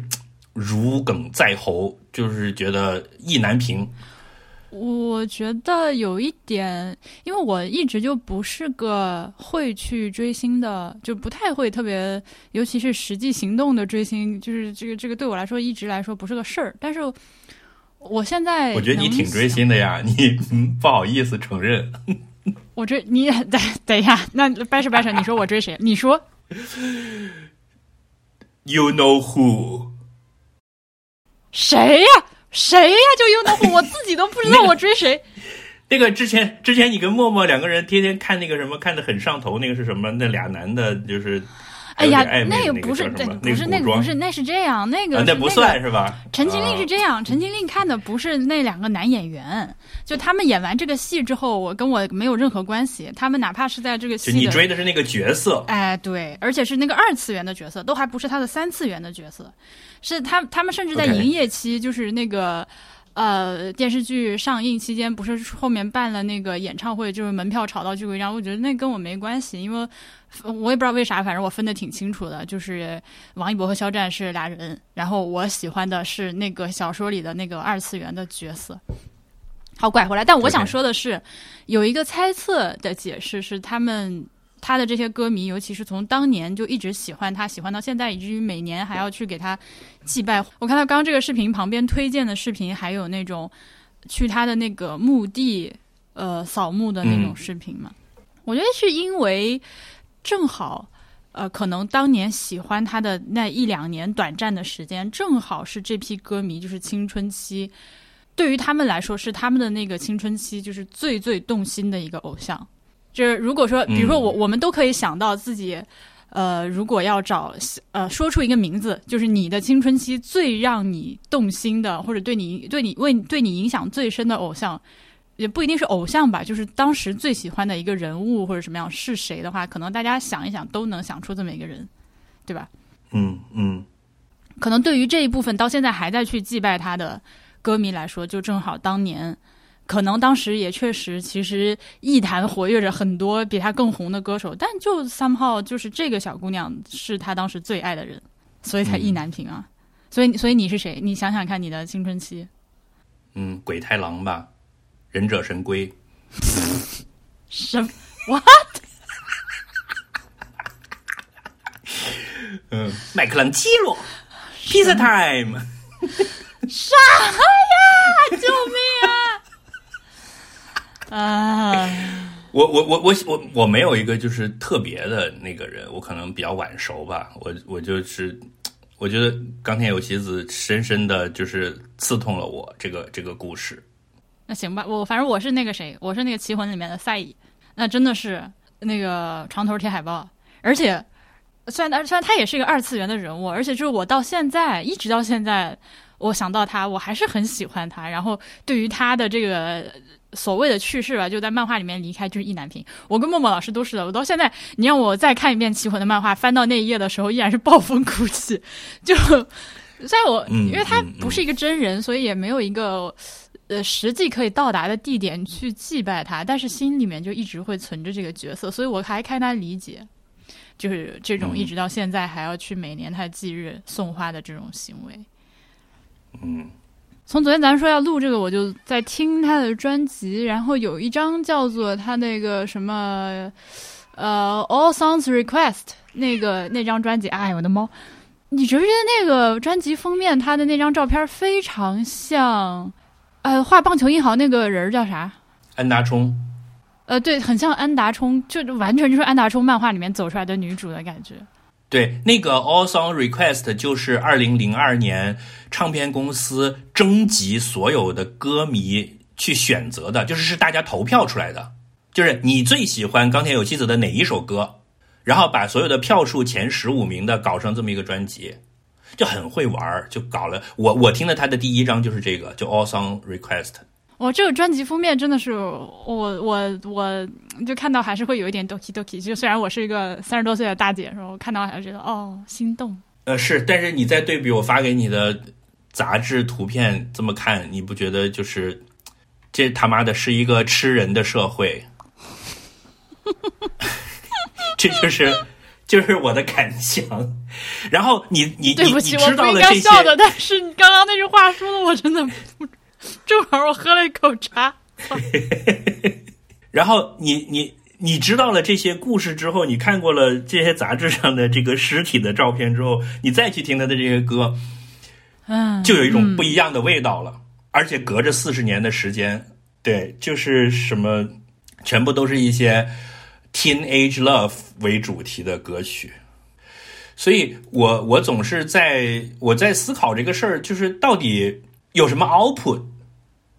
如鲠在喉，就是觉得意难平。我觉得有一点，因为我一直就不是个会去追星的，就不太会特别，尤其是实际行动的追星，就是这个这个对我来说一直来说不是个事儿。但是我现在我觉得你挺追星的呀，你不好意思承认。我追你等 等一下，那掰扯掰扯，你说我追谁？你说 You know who？谁呀？谁呀？就 You know who？我自己都不知道我追谁。那个之前之前你跟默默两个人天天看那个什么看的很上头，那个是什么？那俩男的就是。哎呀，那个不是，对，不是那个不是，那是这样，那个那不算是吧？陈情令是这样，陈情令看的不是那两个男演员，就他们演完这个戏之后，我跟我没有任何关系。他们哪怕是在这个戏，你追的是那个角色，哎，对，而且是那个二次元的角色，都还不是他的三次元的角色，是他他们甚至在营业期，就是那个。呃，电视剧上映期间不是后面办了那个演唱会，就是门票炒到巨贵，然后我觉得那跟我没关系，因为我也不知道为啥，反正我分得挺清楚的，就是王一博和肖战是俩人，然后我喜欢的是那个小说里的那个二次元的角色。好，拐回来，但我想说的是，有一个猜测的解释是他们。他的这些歌迷，尤其是从当年就一直喜欢他，喜欢到现在，以至于每年还要去给他祭拜。我看到刚刚这个视频旁边推荐的视频，还有那种去他的那个墓地呃扫墓的那种视频嘛。我觉得是因为正好呃，可能当年喜欢他的那一两年短暂的时间，正好是这批歌迷就是青春期，对于他们来说是他们的那个青春期，就是最最动心的一个偶像。就是如果说，比如说我我们都可以想到自己，呃，如果要找呃说出一个名字，就是你的青春期最让你动心的，或者对你对你为对你影响最深的偶像，也不一定是偶像吧，就是当时最喜欢的一个人物或者什么样是谁的话，可能大家想一想都能想出这么一个人，对吧？嗯嗯，可能对于这一部分到现在还在去祭拜他的歌迷来说，就正好当年。可能当时也确实，其实艺坛活跃着很多比他更红的歌手，但就 somehow 就是这个小姑娘是他当时最爱的人，所以才意难平啊。所以，所以你是谁？你想想看，你的青春期。嗯，鬼太郎吧，忍者神龟。什 what？嗯，麦克朗基罗，Pizza Time。啥呀！救命 啊！我我我我我我没有一个就是特别的那个人，我可能比较晚熟吧。我我就是我觉得冈田有希子深深的就是刺痛了我这个这个故事。那行吧，我反正我是那个谁，我是那个棋魂里面的赛乙，那真的是那个床头贴海报，而且虽然虽然他也是一个二次元的人物，而且就是我到现在一直到现在，我想到他，我还是很喜欢他。然后对于他的这个。所谓的去世吧，就在漫画里面离开，就是意难平。我跟默默老师都是的，我到现在，你让我再看一遍《棋魂》的漫画，翻到那一页的时候，依然是暴风哭泣。就虽然我，因为他不是一个真人，所以也没有一个呃实际可以到达的地点去祭拜他，但是心里面就一直会存着这个角色，所以我还看他理解，就是这种一直到现在还要去每年他忌日送花的这种行为。嗯。从昨天咱说要录这个，我就在听他的专辑，然后有一张叫做他那个什么，呃，All Songs Request 那个那张专辑，哎，我的猫！你觉不觉得那个专辑封面他的那张照片非常像，呃，画棒球英豪那个人儿叫啥？安达充，呃，对，很像安达充，就完全就是安达充漫画里面走出来的女主的感觉。对，那个 All Song Request 就是二零零二年唱片公司征集所有的歌迷去选择的，就是是大家投票出来的，就是你最喜欢钢铁有希子的哪一首歌，然后把所有的票数前十五名的搞成这么一个专辑，就很会玩，就搞了。我我听的他的第一张就是这个，就 All Song Request。我、这个专辑封面真的是我我我就看到还是会有一点 doki doki，就虽然我是一个三十多岁的大姐，然后看到还是觉得哦心动。呃，是，但是你再对比我发给你的杂志图片这么看，你不觉得就是这他妈的是一个吃人的社会？这就是就是我的感想。然后你你你你对不起，我知不应该道了这些，笑的，但是你刚刚那句话说的我真的不，正好我喝了一口茶。然后你你你知道了这些故事之后，你看过了这些杂志上的这个尸体的照片之后，你再去听他的这些歌，嗯，就有一种不一样的味道了。而且隔着四十年的时间，对，就是什么，全部都是一些 teenage love 为主题的歌曲。所以我我总是在我在思考这个事儿，就是到底有什么 output。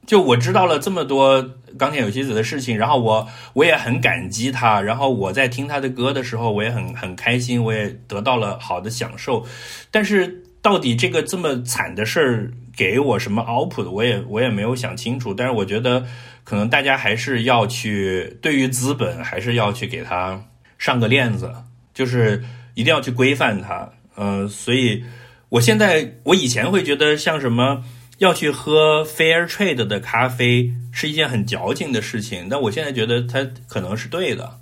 就我知道了这么多钢铁有希子的事情，然后我我也很感激他，然后我在听他的歌的时候，我也很很开心，我也得到了好的享受。但是到底这个这么惨的事儿给我什么 output，我也我也没有想清楚。但是我觉得可能大家还是要去对于资本还是要去给他上个链子，就是一定要去规范它。嗯、所以我现在我以前会觉得像什么。要去喝 fair trade 的咖啡是一件很矫情的事情，但我现在觉得它可能是对的。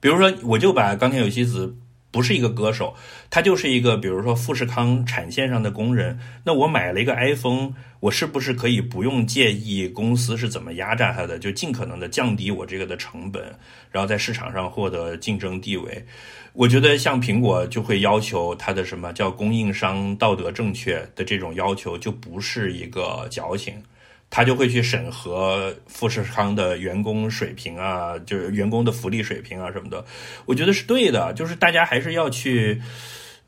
比如说，我就把钢铁有希子不是一个歌手，他就是一个比如说富士康产线上的工人。那我买了一个 iPhone，我是不是可以不用介意公司是怎么压榨他的，就尽可能的降低我这个的成本，然后在市场上获得竞争地位？我觉得像苹果就会要求它的什么叫供应商道德正确的这种要求，就不是一个矫情，他就会去审核富士康的员工水平啊，就是员工的福利水平啊什么的。我觉得是对的，就是大家还是要去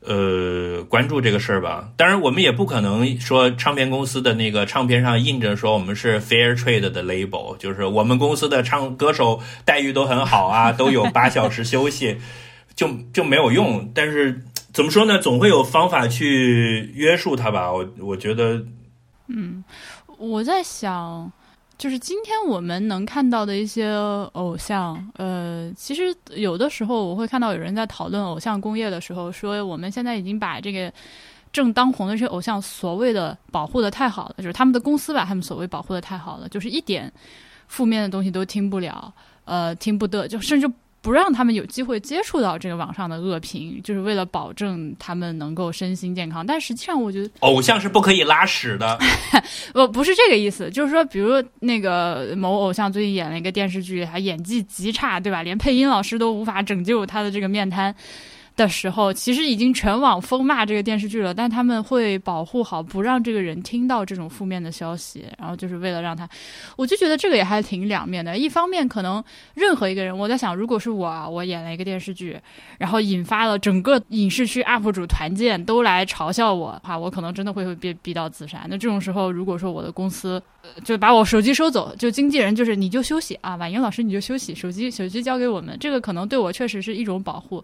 呃关注这个事儿吧。当然，我们也不可能说唱片公司的那个唱片上印着说我们是 Fair Trade 的 label，就是我们公司的唱歌手待遇都很好啊，都有八小时休息。就就没有用。但是怎么说呢，总会有方法去约束他吧。我我觉得，嗯我在想，就是今天我们能看到的一些偶像，呃，其实有的时候我会看到有人在讨论偶像工业的时候，说我们现在已经把这个正当红的这些偶像所谓的保护的太好了，就是他们的公司把他们所谓保护的太好了，就是一点负面的东西都听不了，呃，听不得，就甚至。不让他们有机会接触到这个网上的恶评，就是为了保证他们能够身心健康。但实际上，我觉得偶像是不可以拉屎的。我，不是这个意思，就是说，比如那个某偶像最近演了一个电视剧，还演技极差，对吧？连配音老师都无法拯救他的这个面瘫的时候，其实已经全网疯骂这个电视剧了，但他们会保护好，不让这个人听到这种负面的消息，然后就是为了让他，我就觉得这个也还挺两面的。一方面，可能任何一个人，我在想，如果是我啊，我演了一个电视剧，然后引发了整个影视区 UP 主团建都来嘲笑我的话，我可能真的会被逼到自杀。那这种时候，如果说我的公司就把我手机收走，就经纪人就是你就休息啊，婉莹老师你就休息，手机手机交给我们，这个可能对我确实是一种保护。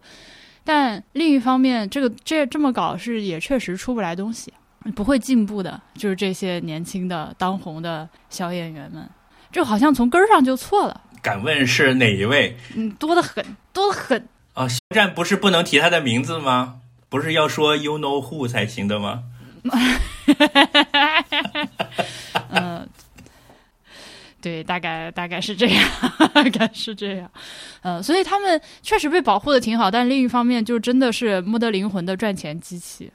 但另一方面，这个这这么搞是也确实出不来东西，不会进步的。就是这些年轻的当红的小演员们，这好像从根儿上就错了。敢问是哪一位嗯，多得很，多得很。啊？肖战不是不能提他的名字吗？不是要说 you know who 才行的吗？对，大概大概是这样，大概是这样。呃，所以他们确实被保护的挺好，但另一方面就真的是没得灵魂的赚钱机器。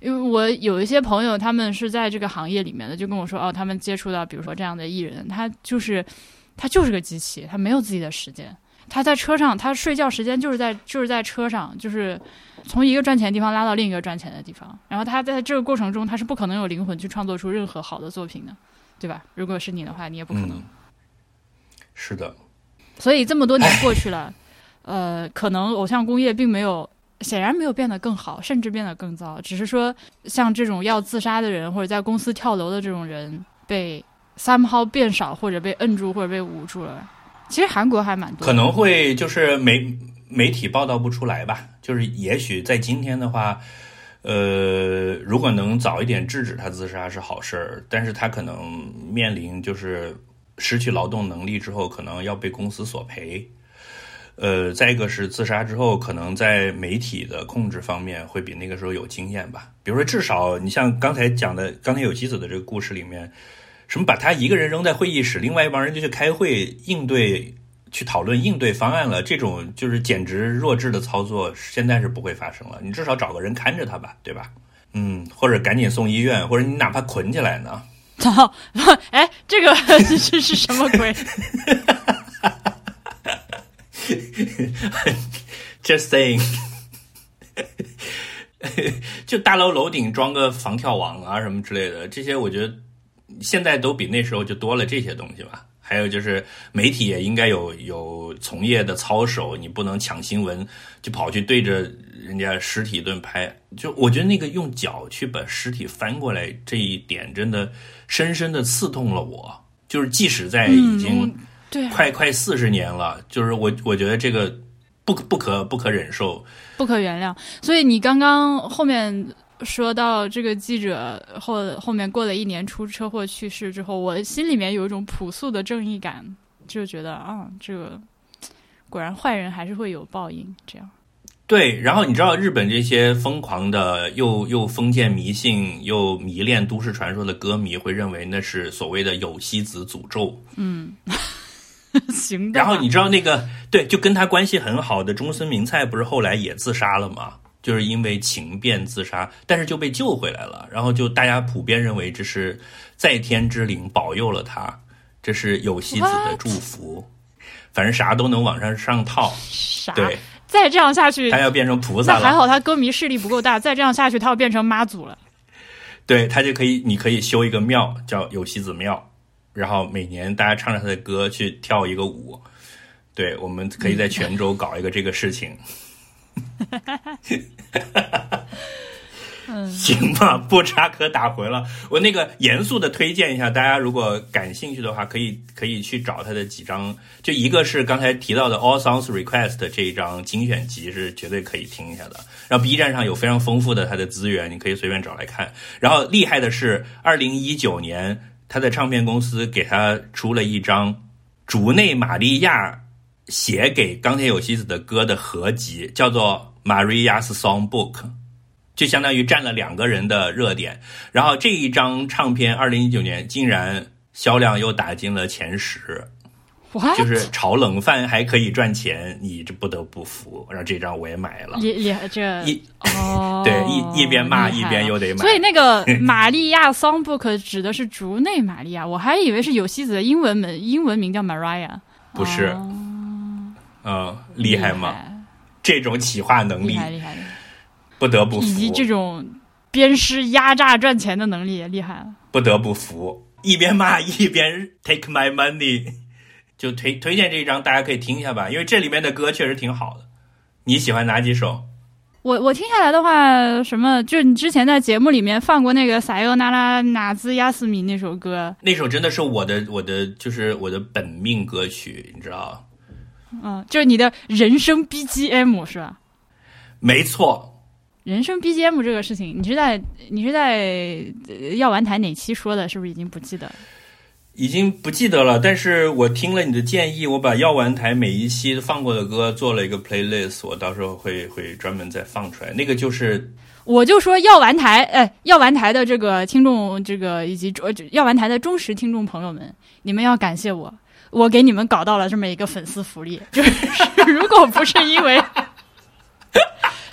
因为我有一些朋友，他们是在这个行业里面的，就跟我说，哦，他们接触到比如说这样的艺人，他就是他就是个机器，他没有自己的时间，他在车上，他睡觉时间就是在就是在车上，就是从一个赚钱的地方拉到另一个赚钱的地方，然后他在这个过程中，他是不可能有灵魂去创作出任何好的作品的，对吧？如果是你的话，你也不可能。嗯，是的，所以这么多年过去了，呃，可能偶像工业并没有，显然没有变得更好，甚至变得更糟。只是说，像这种要自杀的人，或者在公司跳楼的这种人，被 somehow 变少，或者被摁住，或者被捂住了。其实韩国还蛮多，可能会就是媒媒体报道不出来吧。就是也许在今天的话，呃，如果能早一点制止他自杀是好事儿，但是他可能面临就是失去劳动能力之后，可能要被公司索赔。呃，再一个是自杀之后，可能在媒体的控制方面会比那个时候有经验吧。比如说，至少你像刚才讲的刚才有妻子的这个故事里面，什么把他一个人扔在会议室，另外一帮人就去开会应对、去讨论应对方案了，这种就是简直弱智的操作，现在是不会发生了。你至少找个人看着他吧，对吧？嗯，或者赶紧送医院，或者你哪怕捆起来呢。操！哎，这个 这是什么鬼？Just saying，就大楼楼顶装个防跳网啊什么之类的，这些我觉得现在都比那时候就多了这些东西吧。还有就是媒体也应该有有从业的操守，你不能抢新闻就跑去对着人家尸体顿拍。就我觉得那个用脚去把尸体翻过来这一点，真的深深的刺痛了我。就是即使在已经、嗯对啊，快快四十年了，就是我我觉得这个不可不可不可忍受。不可原谅。所以你刚刚后面说到这个记者后后面过了一年出车祸去世之后，我心里面有一种朴素的正义感，就觉得啊，这个果然坏人还是会有报应。这样，对，然后你知道日本这些疯狂的又又封建迷信又迷恋都市传说的歌迷会认为那是所谓的有希子诅咒。嗯 行的。然后你知道那个对，就跟他关系很好的中森明菜不是后来也自杀了吗？就是因为情变自杀，但是就被救回来了。然后就大家普遍认为这是在天之灵保佑了他，这是有希子的祝福。反正啥都能往上上套，啥？对再这样下去他，要变成菩萨了。那还好他歌迷势力不够大，再这样下去他要变成妈祖了。对他就可以，你可以修一个庙叫有希子庙，然后每年大家唱着他的歌去跳一个舞。对，我们可以在泉州搞一个这个事情。嗯，哈哈哈行吧，不插科打诨了。我那个严肃的推荐一下，大家如果感兴趣的话，可以可以去找他的几张，就一个是刚才提到的 All Songs Request 这一张精选集是绝对可以听一下的。然后 B 站上有非常丰富的他的资源，你可以随便找来看。然后厉害的是，二零一九年他的唱片公司给他出了一张竹内玛利亚写给钢铁有希子的歌的合集，叫做 Maria's Songbook。就相当于占了两个人的热点。然后这一张唱片，二零一九年竟然销量又打进了前十，What？就是炒冷饭还可以赚钱，你这不得不服。然后这张我也买了，也也这一哦，对一一边骂一边又得买所以那个玛利亚 Songbook 指的是竹内玛利亚，我还以为是有希子的英文名，英文名叫 Mariah。不是哦嗯，厉害吗？这种企划能力厉害厉害，厉害不得不服以及，这种鞭尸压榨赚钱的能力也厉害了。不得不服，一边骂 一边 take my money，就推推荐这一张，大家可以听一下吧，因为这里面的歌确实挺好的。你喜欢哪几首？我我听下来的话，什么就是你之前在节目里面放过那个《撒尤那拉纳兹亚斯米》那首歌，那首真的是我的我的就是我的本命歌曲，你知道？嗯，就是你的人生 BGM 是吧？没错，人生 BGM 这个事情，你是在你是在呃药丸台哪期说的？是不是已经不记得？已经不记得了。但是我听了你的建议，我把药丸台每一期放过的歌做了一个 playlist，我到时候会会专门再放出来。那个就是我就说药丸台，哎，药丸台的这个听众，这个以及呃药丸台的忠实听众朋友们，你们要感谢我，我给你们搞到了这么一个粉丝福利，就是如果不是因为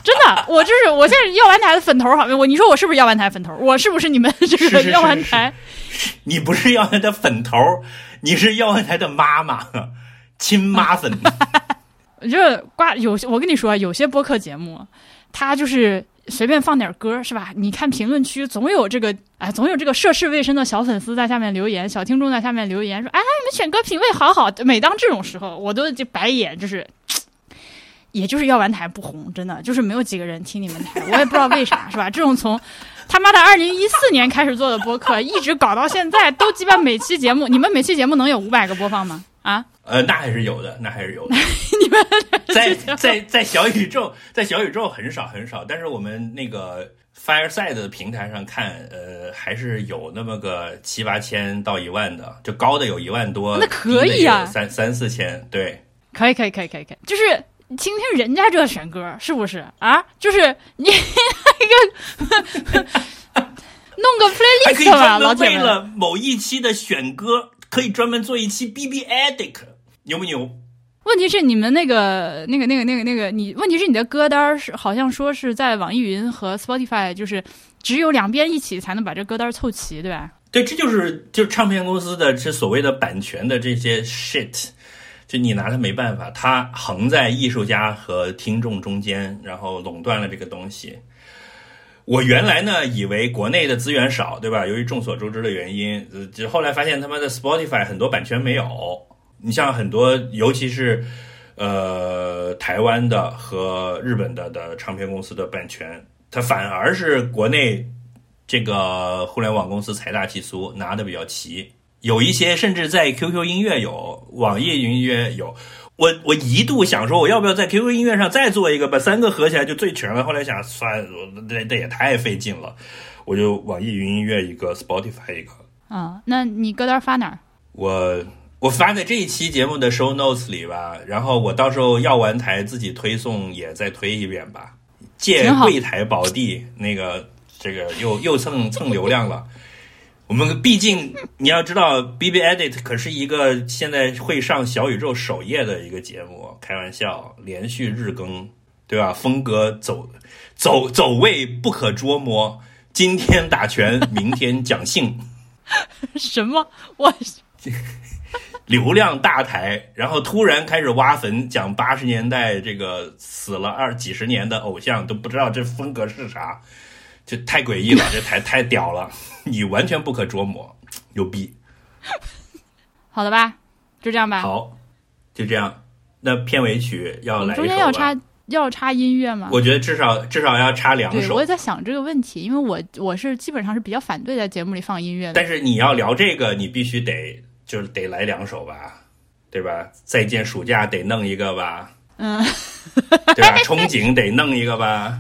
真的，我就是我现在药丸台的粉头儿好，我你说我是不是药丸台粉头？我是不是你们这个药丸是是台？你不是药丸台粉头，你是药丸台的妈妈，亲妈粉。就是挂有些，我跟你说，有些播客节目，它就是随便放点歌，是吧？你看评论区总有这个，哎，总有这个涉世未深的小粉丝在下面留言，小听众在下面留言说，哎，你们选歌品味好好。每当这种时候，我都就白眼，就是，也就是药丸台不红，真的就是没有几个人听你们台，我也不知道为啥，是吧？这种从他妈的二零一四年开始做的播客，一直搞到现在，都基本每期节目，你们每期节目能有五百个播放吗？啊？呃，那还是有的，那还是有的。你们在在在小宇宙，在小宇宙很少很少，但是我们那个 Fireside 的平台上看，呃，还是有那么个七八千到一万的，就高的有一万多，那可以啊三三四千，对。可以，可以，可以，可以，可以，就是听听人家这选歌是不是啊？就是你那个 弄个 playlist 吧，老铁们。了某一期的选歌，可以专门做一期 B B Addict，牛不牛？问题是你们那个、那个、那个、那个、那个，你问题是你的歌单是好像说是在网易云和 Spotify，就是只有两边一起才能把这歌单凑齐，对吧？对，这就是就是唱片公司的这所谓的版权的这些 shit，就你拿它没办法，它横在艺术家和听众中间，然后垄断了这个东西。我原来呢以为国内的资源少，对吧？由于众所周知的原因，呃，就后来发现他妈的 Spotify 很多版权没有。你像很多，尤其是呃台湾的和日本的的唱片公司的版权，它反而是国内这个互联网公司财大气粗，拿的比较齐。有一些甚至在 QQ 音乐有，网易云音乐有。我我一度想说，我要不要在 QQ 音乐上再做一个，把三个合起来就最全了。后来想，算了，这这也太费劲了，我就网易云音乐一个，Spotify 一个。啊、那你歌单发哪儿？我我发在这一期节目的 show notes 里吧，然后我到时候要完台自己推送也再推一遍吧，借柜台宝地那个这个又又蹭蹭流量了。我们毕竟你要知道，B B Edit 可是一个现在会上小宇宙首页的一个节目，开玩笑，连续日更，对吧？风格走走走位不可捉摸，今天打拳，明天讲性。什么？我流量大台，然后突然开始挖坟，讲八十年代这个死了二几十年的偶像，都不知道这风格是啥，就太诡异了，这台太屌了，你完全不可捉摸，牛逼。好的吧？就这样吧。好，就这样。那片尾曲要来一首中间要插要插音乐吗？我觉得至少至少要插两，首我也，在想这个问题，因为我我是基本上是比较反对在节目里放音乐的。但是你要聊这个，你必须得就是得来两首吧，对吧？再见暑假得弄一个吧，嗯，对吧？憧憬得弄一个吧。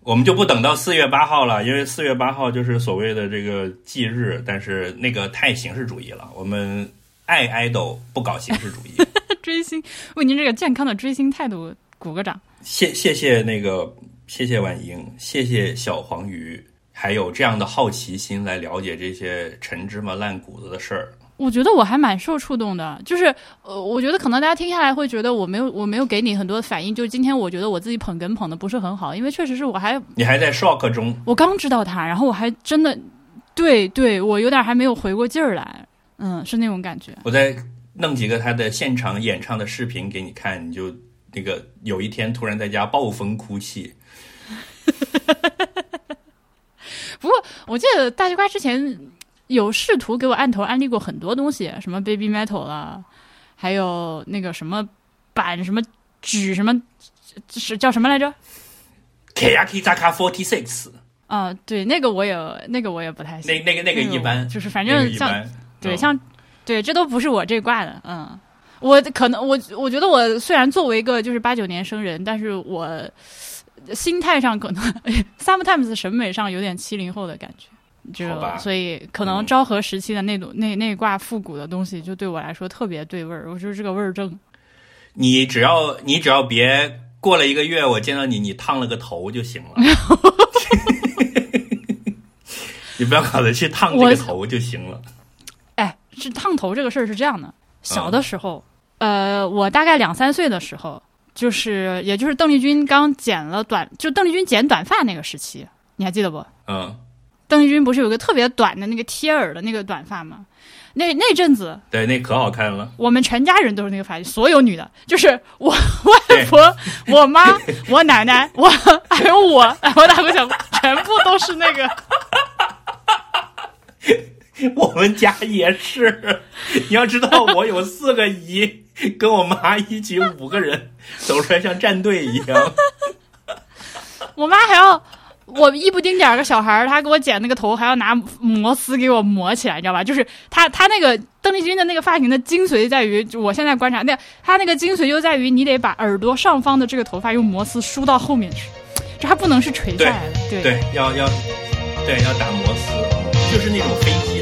我们就不等到四月八号了，因为四月八号就是所谓的这个忌日，但是那个太形式主义了。我们爱 idol 不搞形式主义。追星为您这个健康的追星态度鼓个掌。谢谢谢那个谢谢婉莹，谢谢小黄鱼，还有这样的好奇心来了解这些陈芝麻烂谷子的事儿。我觉得我还蛮受触动的，就是呃，我觉得可能大家听下来会觉得我没有我没有给你很多反应，就是今天我觉得我自己捧哏捧的不是很好，因为确实是我还你还在 shock 中，我刚知道他，然后我还真的对对我有点还没有回过劲儿来，嗯，是那种感觉。我再弄几个他的现场演唱的视频给你看，你就那个有一天突然在家暴风哭泣。不过我记得大西瓜之前有试图给我按头安利过很多东西，什么 Baby Metal 啦，还有那个什么板什么举什么是叫什么来着？Kayaki Zaka Forty Six，啊、对，那个我也那个我也不太行。那那个那个一般，就是反正像对，嗯像对，这都不是我这挂的，嗯，我可能我我觉得我虽然作为一个就是八九年生人，但是我心态上可能 sometimes 审美上有点七零后的感觉。就所以可能嗯昭和时期的那种、那那挂复古的东西，就对我来说特别对味儿。我就是这个味儿正。你只要你只要别过了一个月，我见到你你烫了个头就行了。你不要搞得去烫这个头就行了。哎，是烫头这个事儿是这样的，小的时候，呃，我大概两三岁的时候，就是也就是邓丽君刚剪了短，就邓丽君剪短发那个时期，你还记得不？嗯，邓丽君不是有个特别短的那个贴耳的那个短发吗？那那阵子，对，那可好看了。我们全家人都是那个发型，所有女的，就是我 外婆、我妈、我奶奶、我还有我，我大姑小姑，全部都是那个。我们家也是，你要知道，我有四个姨，跟我妈一起五个人，走出来像战队一样。我妈还要我一不丁点儿个小孩儿，他给我剪那个头，还要拿摩丝给我磨起来，你知道吧？就是他他那个邓丽君的那个发型的精髓在于，就我现在观察，那他那个精髓就在于你得把耳朵上方的这个头发用摩丝梳到后面去，这还不能是垂下来的，对对，要要，对要打摩丝，就是那种飞机。